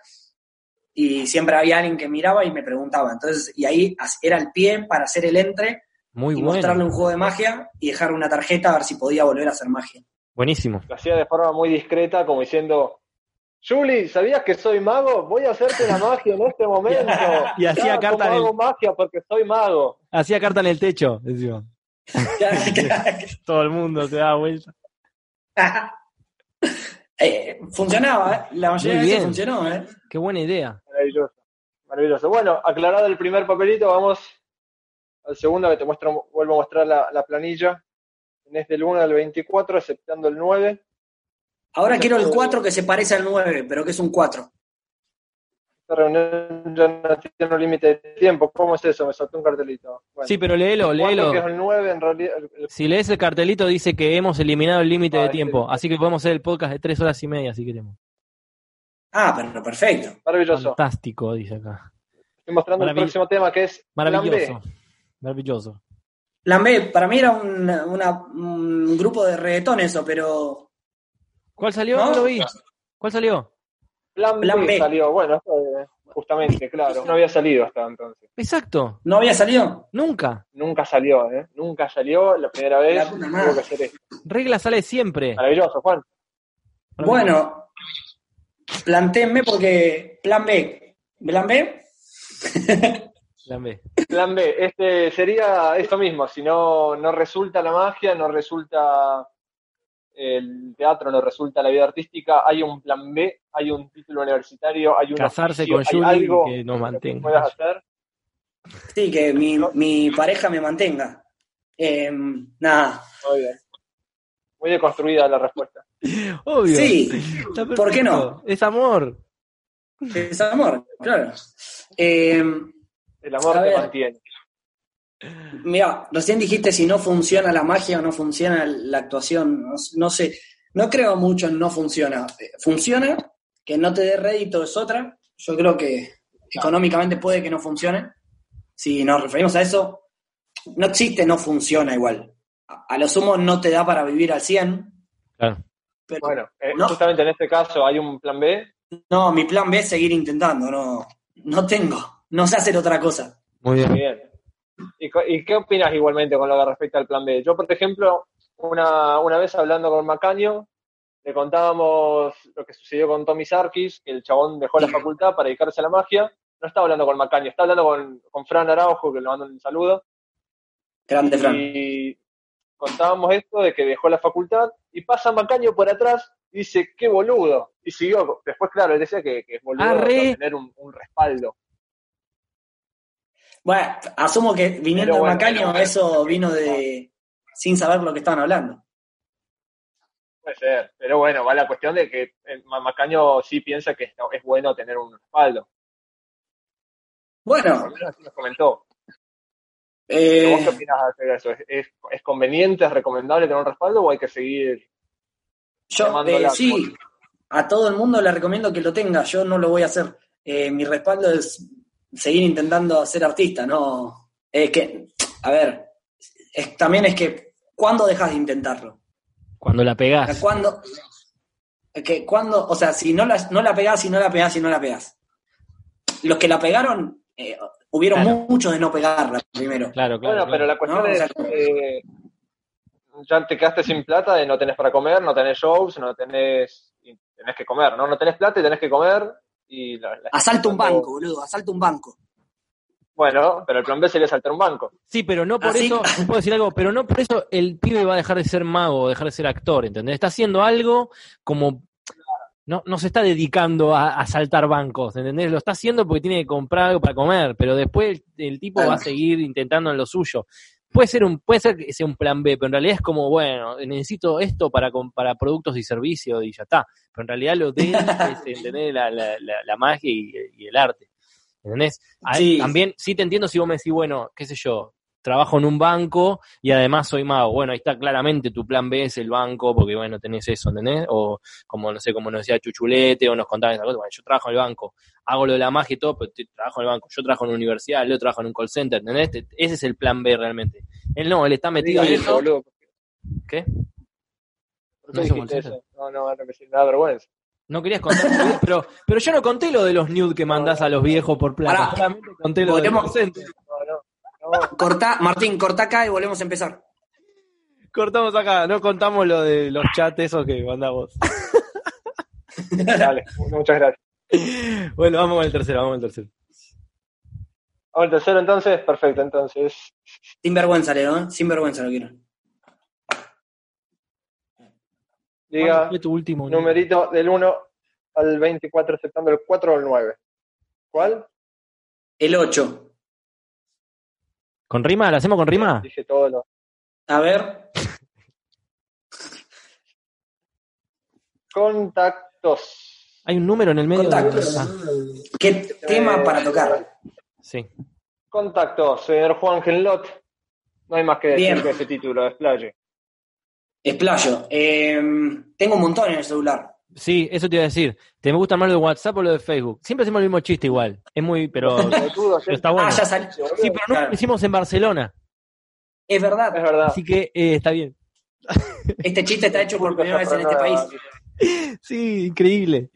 Speaker 3: y siempre había alguien que miraba y me preguntaba. Entonces, y ahí era el pie para hacer el entre
Speaker 1: Muy
Speaker 3: y
Speaker 1: bueno.
Speaker 3: mostrarle un juego de magia y dejarle una tarjeta a ver si podía volver a hacer magia.
Speaker 1: Buenísimo.
Speaker 2: Lo hacía de forma muy discreta, como diciendo, Julie, ¿sabías que soy mago? Voy a hacerte la magia en este momento. [laughs]
Speaker 1: Y hacía carta
Speaker 2: ¿cómo
Speaker 1: en el-
Speaker 2: hago magia porque soy mago.
Speaker 1: Hacía carta en el techo, decía. [laughs] Todo el mundo se da vuelta. [laughs]
Speaker 3: Eh, funcionaba, ¿eh? La mayoría de veces
Speaker 1: bien.
Speaker 3: funcionó, ¿eh?
Speaker 1: Qué buena idea.
Speaker 2: Maravilloso. Maravilloso. Bueno, aclarado el primer papelito, vamos al segundo que te muestro, vuelvo a mostrar la, la planilla. Tenés del 1 al 24, aceptando el 9.
Speaker 3: Ahora quiero el 4 que se parece al 9, pero que es un 4.
Speaker 2: Esta reunión ya no tiene un límite de tiempo. ¿Cómo es eso? Me saltó un cartelito. Bueno,
Speaker 1: Sí, pero léelo, léelo.
Speaker 2: que es el 9, en realidad. el- el-
Speaker 1: Si lees el cartelito dice que hemos eliminado el límite de
Speaker 2: Ah,
Speaker 1: tiempo,
Speaker 2: sí.
Speaker 1: así que podemos hacer el podcast de tres horas y media si queremos.
Speaker 3: Ah, pero perfecto.
Speaker 2: Maravilloso.
Speaker 1: Fantástico, dice acá.
Speaker 2: Estoy mostrando el
Speaker 1: Maravill-
Speaker 2: próximo tema que es Plan B.
Speaker 1: Maravilloso. Maravilloso.
Speaker 3: Plan B, para mí era un, una- un grupo de reggaetón eso, pero
Speaker 1: ¿Cuál salió?
Speaker 3: ¿No?
Speaker 1: No lo vi. ¿Cuál salió?
Speaker 2: Plan,
Speaker 3: Plan
Speaker 2: B,
Speaker 3: B.
Speaker 2: salió. Bueno, justamente, claro. No había salido hasta entonces.
Speaker 1: Exacto.
Speaker 3: no había salido.
Speaker 1: Nunca.
Speaker 2: Nunca salió, ¿eh? Nunca salió. La primera vez
Speaker 3: La puta
Speaker 2: tuvo
Speaker 3: madre.
Speaker 2: que hacer esto.
Speaker 1: Regla sale siempre.
Speaker 2: Maravilloso, Juan.
Speaker 3: Bueno, plantéenme porque plan B. ¿Plan B?
Speaker 1: Plan B.
Speaker 2: Plan B, este sería esto mismo, si no, no resulta la magia, no resulta el teatro, no resulta la vida artística, hay un plan B, hay un título universitario, hay un
Speaker 1: Casarse
Speaker 2: oficio,
Speaker 1: con
Speaker 2: hay
Speaker 1: Julie
Speaker 2: algo
Speaker 1: que nos
Speaker 2: que
Speaker 1: mantenga.
Speaker 2: puedas hacer.
Speaker 3: Sí, que mi, mi pareja me mantenga. Eh, nada.
Speaker 2: Muy bien. Muy deconstruida la respuesta.
Speaker 1: Obvio.
Speaker 3: Sí, ¿por qué no?
Speaker 1: Es amor.
Speaker 3: es amor, claro. Eh,
Speaker 2: El amor
Speaker 3: A
Speaker 2: te
Speaker 3: ver.
Speaker 2: mantiene.
Speaker 3: Mira, recién dijiste si no funciona la magia o no funciona la actuación. No, no sé, no creo mucho en no funciona. Eh, Funciona, que no te dé rédito es otra. Yo creo que económicamente puede que no funcione. Si nos referimos a eso, no existe, no funciona igual. A, a lo sumo no te da para vivir al 100.
Speaker 1: Claro.
Speaker 3: Pero
Speaker 2: Bueno, eh,
Speaker 3: No.
Speaker 2: justamente en este caso hay un plan B.
Speaker 3: no, mi plan B es seguir intentando. No, no tengo. No sé hacer otra cosa.
Speaker 1: Muy bien.
Speaker 2: Muy bien. ¿Y, y qué opinas igualmente con lo que respecta al plan B? Yo, por ejemplo, una, una vez hablando con Macaño, le contábamos lo que sucedió con Tommy Sarkis, que el chabón dejó la facultad para dedicarse a la magia. No estaba hablando con Macaño, estaba hablando con, con Fran Araujo, que le mando un saludo.
Speaker 3: Grande, Fran.
Speaker 2: Y contábamos esto de que dejó la facultad y pasa Macaño por atrás dice, qué boludo. Y siguió, después, claro, él decía que, que es boludo
Speaker 1: Arre.
Speaker 2: no tener un, un respaldo.
Speaker 3: Bueno, asumo que viniendo de
Speaker 2: bueno,
Speaker 3: Macaño, eso vino de sin saber lo que estaban hablando.
Speaker 2: Puede ser. Pero bueno, va la cuestión de que Ma- Macaño sí piensa que es, bueno tener un respaldo. Por
Speaker 3: Bueno,
Speaker 2: lo menos así nos comentó. ¿Pero ¿Vos qué
Speaker 3: eh,
Speaker 2: opinás acerca de eso? ¿Es, es, es conveniente, es recomendable tener un respaldo o hay que seguir
Speaker 3: yo eh, sí, a todo el mundo le recomiendo que lo tenga, yo no lo voy a hacer. Eh, mi respaldo es seguir intentando ser artista, no. Es que, a ver, es- también es que, ¿cuándo dejas de intentarlo?
Speaker 1: Cuando la pegás.
Speaker 3: ¿Cuándo? es Que cuando, o sea, si no la, no la pegás, si no la pegás, si no la pegás. Los que la pegaron, eh, hubieron
Speaker 1: Claro.
Speaker 3: muchos de no pegarla primero.
Speaker 1: Claro, claro.
Speaker 2: Bueno, pero la cuestión
Speaker 3: No, o
Speaker 2: es,
Speaker 3: sea-
Speaker 2: eh, ya te quedaste sin plata y no tenés para comer, no tenés shows, no tenés, tenés que comer, ¿no? No tenés plata y tenés que comer y... la- la-
Speaker 3: Asalta un banco, boludo, asalta un banco.
Speaker 2: Bueno, pero el plan B sería saltar un banco.
Speaker 1: Sí, pero no por
Speaker 3: Así-
Speaker 1: eso, [laughs] puedo decir algo, pero no por eso el pibe va a dejar de ser mago o dejar de ser actor, ¿entendés? Está haciendo algo como no, no se está dedicando a, a saltar bancos, ¿entendés? Lo está haciendo porque tiene que comprar algo para comer, pero después el, el tipo va a seguir intentando en lo suyo. Puede ser un, puede ser que sea un plan B, pero en realidad es como, bueno, necesito esto para, para productos y servicios y ya está. Pero en realidad lo de es [laughs] entender la, la, la, la magia y, y el arte. ¿Entendés? A-
Speaker 3: Sí.
Speaker 1: También, sí te entiendo si vos me decís, bueno, qué sé yo, trabajo en un banco y además soy mago. Bueno, ahí está claramente tu plan B es el banco, porque bueno, tenés eso, ¿entendés? O como, no sé, como nos decía Chuchulete o nos contaba esa cosa, bueno, yo trabajo en el banco, hago lo de la magia y todo, pero trabajo en el banco, yo trabajo en una universidad, yo trabajo en un call center, ¿entendés? Te- Ese es el plan B realmente. Él no, él está metido en
Speaker 2: Diga eso, boludo.
Speaker 1: ¿Qué?
Speaker 2: ¿Por
Speaker 1: No
Speaker 2: eso? No, no, no me da vergüenza.
Speaker 1: No querías contar, pero, pero yo no conté lo de los nude que [laughs] mandás a los viejos por plata,
Speaker 3: Pará.
Speaker 1: solamente conté lo del
Speaker 3: Volvemos-
Speaker 1: call center.
Speaker 2: No, no, no. [laughs]
Speaker 3: Corta, Martín, corta acá y volvemos a empezar.
Speaker 1: Cortamos acá, no contamos lo de los chats esos que mandamos. [laughs]
Speaker 2: Dale, muchas gracias.
Speaker 1: Bueno, vamos el tercero, vamos el tercero.
Speaker 2: Vamos al tercero entonces, perfecto, entonces.
Speaker 3: Sin vergüenza, Leo, ¿eh? Sin vergüenza lo quiero.
Speaker 1: ¿Cuál
Speaker 2: Diga
Speaker 1: tu último
Speaker 2: numerito del 1 al 24, aceptando el 4 o el 9. ¿Cuál?
Speaker 3: El 8.
Speaker 1: ¿Con rima? ¿Lo hacemos con rima?
Speaker 2: Dije todo lo.
Speaker 3: A ver, [laughs]
Speaker 2: Contactos.
Speaker 1: Hay un número en el medio. de-
Speaker 3: Contactos.
Speaker 1: Ah,
Speaker 3: ¿qué tema para tocar?
Speaker 1: sí.
Speaker 2: Contactos, señor Juan Genlot. No hay más que decir
Speaker 3: Bien.
Speaker 2: que ese título, desplaye.
Speaker 3: Explayo. Eh, tengo un montón en el celular.
Speaker 1: Sí, eso te iba a decir. ¿Te me gusta más lo de WhatsApp o lo de Facebook? Siempre hacemos el mismo chiste igual. Es muy, pero, [laughs] está bueno.
Speaker 3: Ah, ya salió.
Speaker 1: Sí, pero
Speaker 3: Claro.
Speaker 1: lo hicimos en Barcelona.
Speaker 3: Es verdad,
Speaker 2: Es verdad.
Speaker 1: Así que eh, está bien. [laughs]
Speaker 3: este chiste está hecho por primera vez en este país. [laughs]
Speaker 1: Sí, increíble.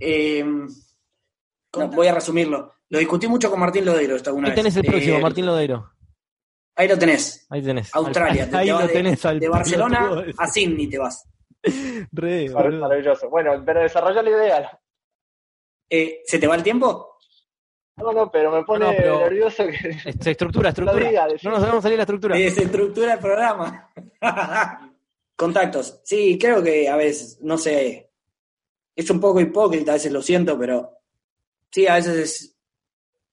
Speaker 3: Eh, no, voy a resumirlo. Lo discutí mucho con Martín Lodeiro esta una
Speaker 1: Ahí
Speaker 3: vez.
Speaker 1: tenés el próximo,
Speaker 3: Eh,
Speaker 1: Martín Lodeiro.
Speaker 3: Ahí lo tenés.
Speaker 1: Ahí tenés.
Speaker 3: Australia.
Speaker 1: Ahí,
Speaker 3: Te-
Speaker 1: ahí lo
Speaker 3: de-
Speaker 1: tenés al
Speaker 3: De Barcelona a Sydney te vas. [laughs]
Speaker 1: Re.
Speaker 2: Maravilloso. Bueno, pero desarrolla la idea.
Speaker 3: Eh, ¿Se te va el tiempo?
Speaker 2: No, no, pero me pone
Speaker 1: No, pero-
Speaker 2: nervioso que.
Speaker 1: Se estructura, [laughs] estructura.
Speaker 2: diga,
Speaker 1: no nos debemos salir de la estructura.
Speaker 3: Desestructura el programa. [laughs] Contactos. Sí, creo que a veces, no sé, es un poco hipócrita, a veces lo siento, pero sí, a veces es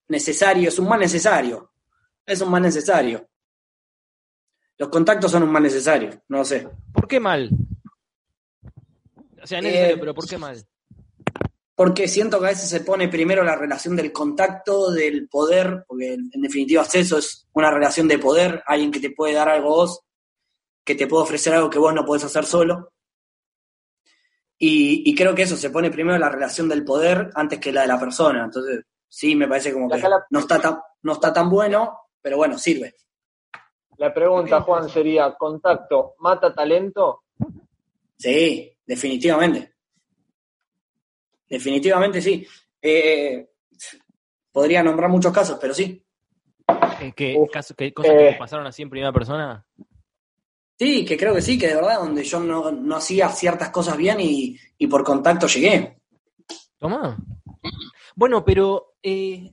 Speaker 3: necesario, es un mal necesario. Es un mal necesario. Los contactos son un mal necesario, no lo sé.
Speaker 1: ¿Por qué mal? O sea, necesario,
Speaker 3: Eh,
Speaker 1: pero ¿por qué mal?
Speaker 3: Porque siento que a veces se pone primero la relación del contacto, del poder, porque en en definitiva eso es una relación de poder, alguien que te puede dar algo a vos, que te puede ofrecer algo que vos no podés hacer solo. Y, y creo que eso se pone primero la relación del poder antes que la de la persona. Entonces, sí, me parece como que
Speaker 2: la-
Speaker 3: no está tan, no está tan bueno, pero bueno, sirve.
Speaker 2: La pregunta, Juan, sería: ¿contacto mata talento?
Speaker 3: Sí, definitivamente. Definitivamente sí. Eh, podría nombrar muchos casos, pero sí.
Speaker 1: Eh, ¿Qué, caso- qué cosas que
Speaker 2: Eh.
Speaker 1: pasaron así en primera persona?
Speaker 3: Sí, que creo que sí, que de verdad, donde yo no, no hacía ciertas cosas bien y, y por contacto llegué.
Speaker 1: Tomá. Bueno, pero eh,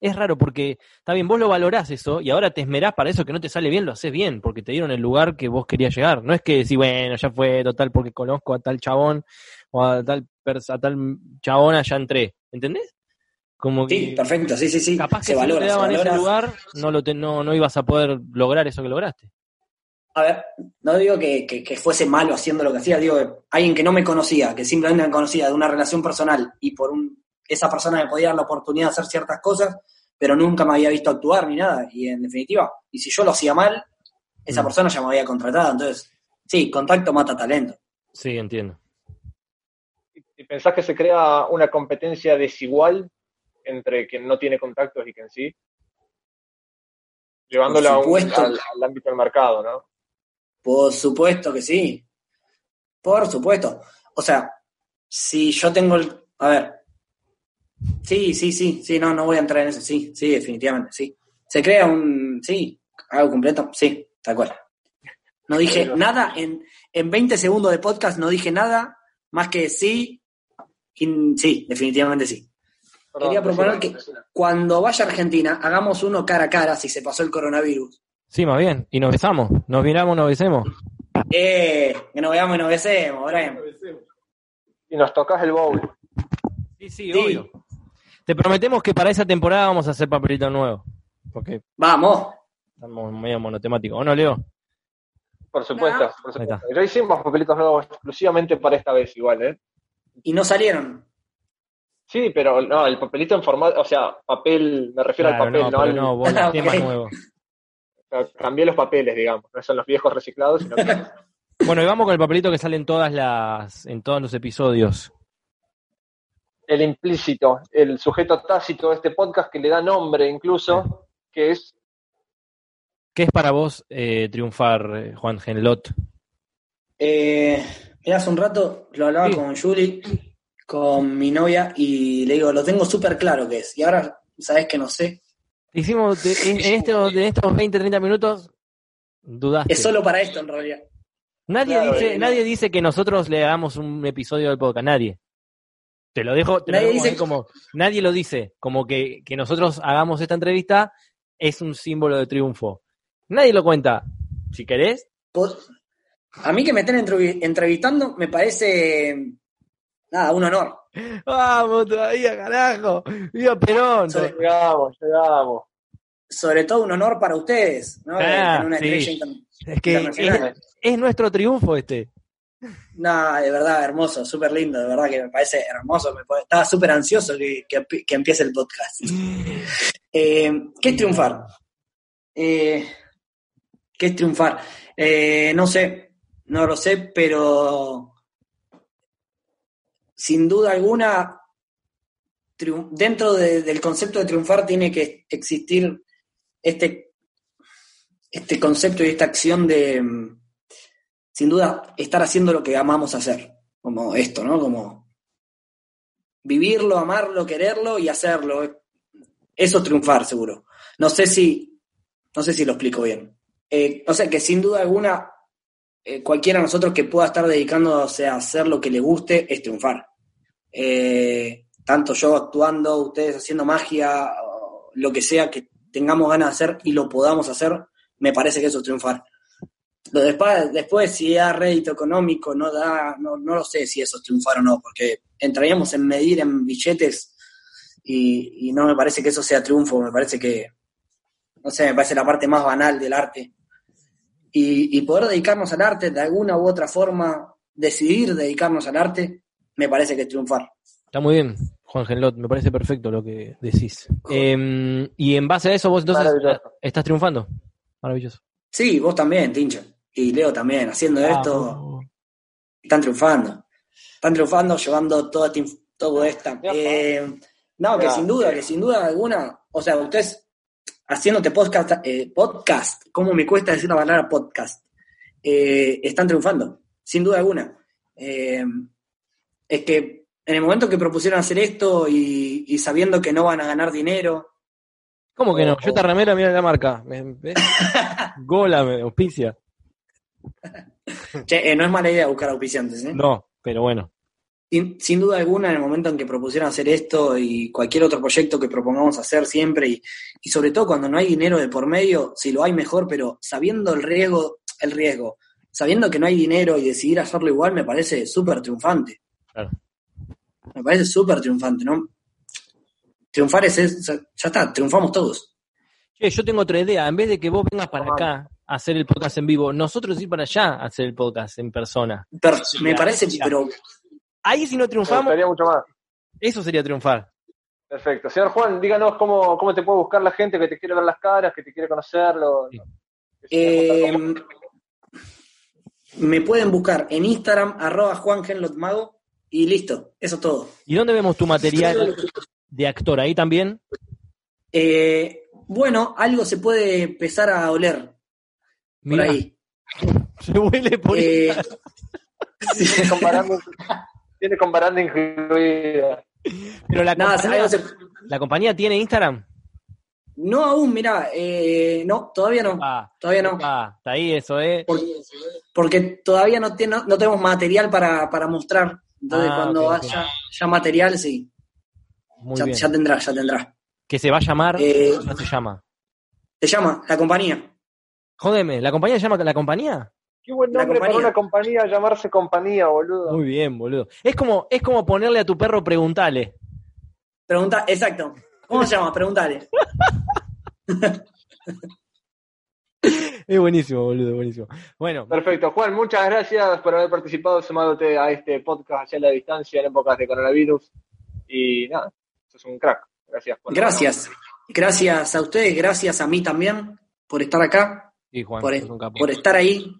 Speaker 1: es raro porque está bien, vos lo valorás eso y ahora te esmerás para eso que no te sale bien, lo haces bien, porque te dieron el lugar que vos querías llegar. No es que decís, bueno, ya fue total porque conozco a tal chabón o a tal, a tal chabona, ya entré. ¿Entendés?
Speaker 3: Como que
Speaker 1: sí,
Speaker 3: perfecto, sí, sí, sí.
Speaker 1: Capaz que si no te daban ese lugar, no, lo no, no ibas a poder lograr eso que lograste.
Speaker 3: A ver, no digo que, que, fuese malo haciendo lo que hacía, digo, alguien que no me conocía, que simplemente me conocía de una relación personal y por un, esa persona me podía dar la oportunidad de hacer ciertas cosas, pero nunca me había visto actuar ni nada. Y en definitiva, y si yo lo hacía mal, esa mm. persona ya me había contratado. Entonces, sí, contacto mata talento.
Speaker 1: Sí, entiendo.
Speaker 2: ¿Y pensás que se crea una competencia desigual entre quien no tiene contactos y quien sí? Llevándolo al, ámbito del mercado, ¿no?
Speaker 3: Por supuesto que sí. Por supuesto. O sea, si yo tengo el... A ver. Sí, sí, sí, sí, no, no voy a entrar en eso. Sí, sí, definitivamente, sí. Se crea un... Sí, algo completo. Sí, tal cual. No dije nada, en, en 20 segundos de podcast no dije nada más que sí, sí, definitivamente sí. Quería proponer que cuando vaya a Argentina hagamos uno cara a cara si se pasó el coronavirus.
Speaker 1: Sí, más bien. Y nos besamos. Nos miramos, nos besemos.
Speaker 3: Eh, que nos veamos y nos besemos, Brian.
Speaker 2: Y nos tocas el bowl.
Speaker 1: Sí, sí, obvio. Te prometemos que para esa temporada vamos a hacer papelito nuevo. Porque
Speaker 3: vamos.
Speaker 1: Estamos medio monotemáticos. ¿O no, Leo?
Speaker 2: Por supuesto, por supuesto. Yo hicimos papelitos nuevos exclusivamente para esta vez, igual, ¿eh?
Speaker 3: Y no salieron.
Speaker 2: Sí, pero no, el papelito en formato, o sea, papel, me refiero al papel, no, al.
Speaker 1: No, vos [laughs] temas nuevos.
Speaker 2: cambié los papeles, digamos, no son los viejos reciclados, sino que... [laughs]
Speaker 1: Bueno, y vamos con el papelito que sale en todas las, en todos los episodios.
Speaker 2: El implícito, el sujeto tácito de este podcast que le da nombre incluso, que es.
Speaker 1: ¿Qué es para vos eh, triunfar, eh, Juan Genlot?
Speaker 3: Eh, hace un rato lo hablaba con Julie, con mi novia, y le digo, lo tengo súper claro que es. Y ahora, ¿sabes que no sé?
Speaker 1: Hicimos en, estos, en estos 20, 30 minutos, dudaste.
Speaker 3: Es solo para esto, en realidad.
Speaker 1: Nadie, dice, nadie dice que nosotros le hagamos un episodio del podcast, nadie. Te lo dejo, te nadie lo dice... como, nadie lo dice, como que, que nosotros hagamos esta entrevista es un símbolo de triunfo. Nadie lo cuenta. Si querés.
Speaker 3: A mí que me estén entrevistando me parece, nada, un honor.
Speaker 1: Vamos todavía, carajo. Viva Perón.
Speaker 2: llegamos, llegamos.
Speaker 3: Sobre todo un honor para ustedes, ¿no?
Speaker 1: Ah, una es que es, nuestro triunfo este.
Speaker 3: No, de verdad, hermoso, súper lindo, de verdad que me parece hermoso. Me, estaba súper ansioso que, que, empiece el podcast. [laughs] Eh, ¿Qué es triunfar? Eh, ¿Qué es triunfar? Eh, no sé, no lo sé, pero sin duda alguna, dentro del concepto de triunfar tiene que existir este, este concepto y esta acción de, sin duda, estar haciendo lo que amamos hacer, como esto, ¿no? Como vivirlo, amarlo, quererlo y hacerlo. Eso es triunfar, seguro. No sé si, no sé si lo explico bien. Eh, o sea, que sin duda alguna eh, cualquiera de nosotros que pueda estar dedicándose a hacer lo que le guste es triunfar. Eh, tanto yo actuando, ustedes haciendo magia, lo que sea que tengamos ganas de hacer y lo podamos hacer, me parece que eso es triunfar. Después, después si da rédito económico, no da, no, no lo sé si eso es triunfar o no, porque entraríamos en medir en billetes y, y no me parece que eso sea triunfo, me parece que, no sé, me parece la parte más banal del arte y, poder dedicarnos al arte de alguna u otra forma, decidir dedicarnos al arte, me parece que es triunfar.
Speaker 1: Está muy bien, Juan Genlot, me parece perfecto lo que decís. Em, y en base a eso, vos entonces estás triunfando. Maravilloso.
Speaker 3: Sí, vos también, Tincho. Y Leo también, haciendo esto. Están triunfando. Están triunfando, llevando todo, este, todo esto. Eh, no, que sin duda, que sin duda alguna, o sea, ustedes haciéndote podcast, eh, podcast, ¿cómo me cuesta decir la palabra podcast? Eh, están triunfando, sin duda alguna. Eh, es que en el momento que propusieron hacer esto y, sabiendo que no van a ganar dinero.
Speaker 1: ¿Cómo que no? Yo te remera, mira la marca. [laughs] Gola, me auspicia.
Speaker 3: Che, no es mala idea buscar auspiciantes, ¿eh?
Speaker 1: No, pero bueno.
Speaker 3: Sin, sin duda alguna, en el momento en que propusieron hacer esto y cualquier otro proyecto que propongamos hacer siempre, y, y sobre todo cuando no hay dinero de por medio, si lo hay mejor, pero sabiendo el riesgo, el riesgo, sabiendo que no hay dinero y decidir hacerlo igual, me parece súper triunfante.
Speaker 1: Claro.
Speaker 3: Me parece súper triunfante, ¿no? Triunfar es, es- ya está, triunfamos todos.
Speaker 1: Che, yo tengo otra idea. En vez de que vos vengas para acá a hacer el podcast en vivo, nosotros ir para allá a hacer el podcast en persona.
Speaker 3: Pero me parece, pero
Speaker 1: Ahí si no triunfamos,
Speaker 2: mucho más.
Speaker 1: eso sería triunfar.
Speaker 2: Perfecto. Señor Juan, díganos cómo, cómo te puede buscar la gente que te quiere ver las caras, que te quiere conocerlo.
Speaker 1: Sí.
Speaker 3: Eh, me pueden buscar en Instagram, arroba juangenlotmago, y listo, eso es todo.
Speaker 1: ¿Y dónde vemos tu material de actor? ¿Ahí también?
Speaker 3: Eh, bueno, algo se puede empezar a oler por
Speaker 1: Mira,
Speaker 3: ahí. [laughs]
Speaker 1: se huele por
Speaker 3: Eh,
Speaker 2: baranda, [laughs] tiene con baranda incluida.
Speaker 1: Pero la
Speaker 3: nada,
Speaker 1: compañía,
Speaker 3: se-
Speaker 1: ¿la compañía tiene Instagram?
Speaker 3: no aún, mirá, eh, no, todavía no,
Speaker 1: Ah,
Speaker 3: todavía no.
Speaker 1: ah, está ahí eso, ¿eh?
Speaker 3: Porque, porque todavía no, tiene- no tenemos material para, para mostrar. Entonces,
Speaker 1: Ah,
Speaker 3: cuando haya ya material, sí,
Speaker 1: Muy
Speaker 3: ya,
Speaker 1: bien.
Speaker 3: ya tendrá, ya tendrá.
Speaker 1: Que se va a llamar,
Speaker 3: Eh,
Speaker 1: ¿cómo se llama?
Speaker 3: Se llama La Compañía.
Speaker 1: Jódeme, ¿la compañía se llama La Compañía?
Speaker 2: Qué buen nombre para una compañía llamarse compañía, boludo.
Speaker 1: Muy bien, boludo. Es como, es como ponerle a tu perro preguntale.
Speaker 3: Pregunta, exacto. ¿Cómo se llama? Preguntale. [laughs]
Speaker 1: Es buenísimo, boludo, buenísimo. Bueno,
Speaker 2: Perfecto. Juan, muchas gracias por haber participado sumándote a este podcast hacia la distancia en épocas de coronavirus. Y nada, sos un crack. Gracias por
Speaker 3: Gracias. Gracias a ustedes, gracias a mí también por estar acá,
Speaker 1: sí, Juan,
Speaker 3: por,
Speaker 1: sos un capo.
Speaker 3: por estar ahí.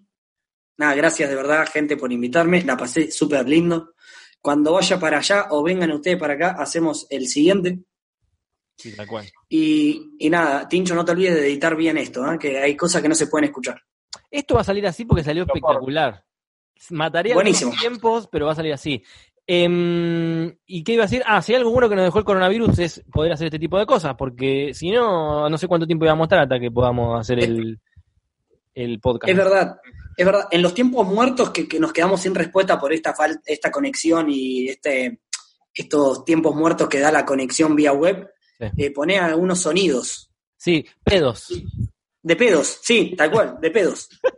Speaker 3: Nada, gracias de verdad, gente, por invitarme. La pasé súper lindo. Cuando vaya para allá o vengan ustedes para acá, hacemos el siguiente.
Speaker 1: Sí, tal cual.
Speaker 3: Y, y nada, Tincho, no te olvides de editar bien esto, ¿eh? que hay cosas que no se pueden escuchar.
Speaker 1: Esto va a salir así porque salió espectacular. Mataría
Speaker 3: Buenísimo.
Speaker 1: algunos tiempos, pero va a salir así. Em, ¿Y qué iba a decir? Ah, si hay algo bueno que nos dejó el coronavirus es poder hacer este tipo de cosas, porque si no, no sé cuánto tiempo íbamos a estar hasta que podamos hacer el, el podcast.
Speaker 3: Es verdad, es verdad. En los tiempos muertos que, que nos quedamos sin respuesta por esta fal- esta conexión y este estos tiempos muertos que da la conexión vía web,
Speaker 1: Sí.
Speaker 3: eh, poné algunos sonidos.
Speaker 1: Sí, pedos.
Speaker 3: De pedos, sí, tal cual, de pedos. [laughs]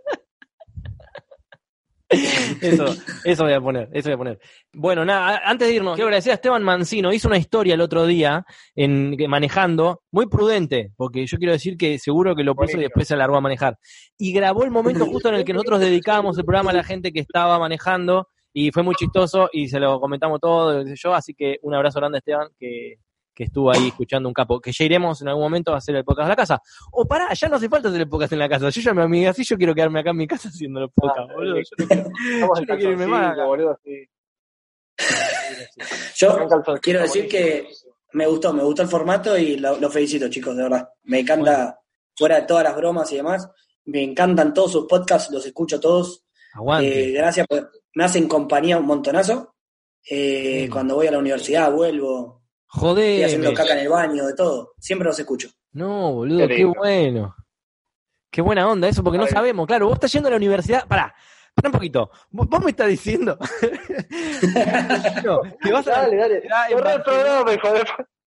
Speaker 3: [laughs]
Speaker 1: Eso, eso voy a poner, eso voy a poner. Bueno, nada, antes de irnos, quiero agradecer a Esteban Mancino, hizo una historia el otro día en que- manejando, muy prudente, porque yo quiero decir que seguro que lo puso y después se largó a manejar. Y grabó el momento justo en el que nosotros dedicábamos el programa a la gente que estaba manejando, y fue muy chistoso, y se lo comentamos todo, yo, así que un abrazo grande a Esteban, que, que estuvo ahí escuchando un capo, que ya iremos en algún momento a hacer el podcast en la casa. O pará, ya no hace falta hacer el podcast en la casa, yo ya me amigué así, yo quiero quedarme acá en mi casa haciendo el podcast,
Speaker 2: Ah,
Speaker 1: boludo. Yo no quiero-
Speaker 2: Estamos [laughs] en
Speaker 1: Yo no quiero irme más.
Speaker 2: calzoncillo, boludo, sí.
Speaker 3: Yo
Speaker 2: En calzoncillo,
Speaker 3: quiero decir que me gustó, me gustó el formato y lo, lo felicito, chicos, de verdad. Me encanta, fuera de todas las bromas y demás, me encantan todos sus podcasts, los escucho todos.
Speaker 1: Aguante.
Speaker 3: Eh, gracias, por- me hacen compañía un montonazo. Eh,
Speaker 1: Mm.
Speaker 3: Cuando voy a la universidad, vuelvo, estoy haciendo
Speaker 1: Joder.
Speaker 3: caca en el baño, de todo. Siempre los escucho.
Speaker 1: No, boludo,
Speaker 2: Qué
Speaker 1: bueno. Qué buena onda eso, porque no sabemos. Claro, vos estás yendo a la universidad. Pará, pará un poquito. Vos, vos me estás diciendo [laughs] No, que vas a
Speaker 2: Dale, dale.
Speaker 1: en
Speaker 2: Corre el
Speaker 1: Barcelona,
Speaker 2: de...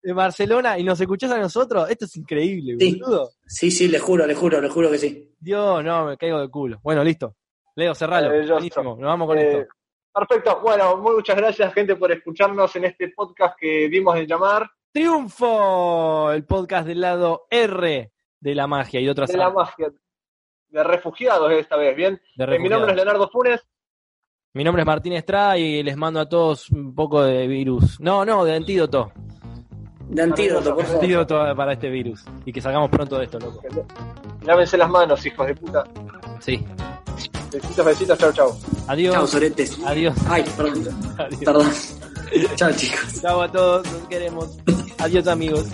Speaker 1: en Barcelona y nos escuchás a nosotros. Esto es increíble,
Speaker 3: Sí.
Speaker 1: boludo.
Speaker 3: Sí, sí, le juro, le juro, le juro que sí.
Speaker 1: Dios, no, me caigo de culo. Bueno, listo. Leo, cerralo. Buenísimo, nos vamos con
Speaker 2: Eh,
Speaker 1: esto.
Speaker 2: Perfecto. Bueno, muchas gracias, gente, por escucharnos en este podcast que dimos en llamar
Speaker 1: ¡Triunfo! El podcast del lado R de la magia y de otras
Speaker 2: de la magia. De refugiados esta vez, ¿bien?
Speaker 1: de
Speaker 2: Eh, mi nombre es Leonardo Funes.
Speaker 1: Mi nombre es Martín Estrada y les mando a todos un poco de virus. No, no, de antídoto.
Speaker 3: De antídoto, por favor.
Speaker 1: Antídoto para este virus. Y que salgamos pronto de esto, loco.
Speaker 2: Lávense las manos, hijos de puta.
Speaker 1: Sí.
Speaker 2: Besitos, besitos, chao, chao.
Speaker 1: Adiós.
Speaker 3: chao, soretes.
Speaker 1: Adiós.
Speaker 3: Ay, perdón.
Speaker 1: Adiós.
Speaker 3: Perdón. [laughs] Chao, chicos.
Speaker 1: Chao a todos, nos queremos. Adiós, amigos.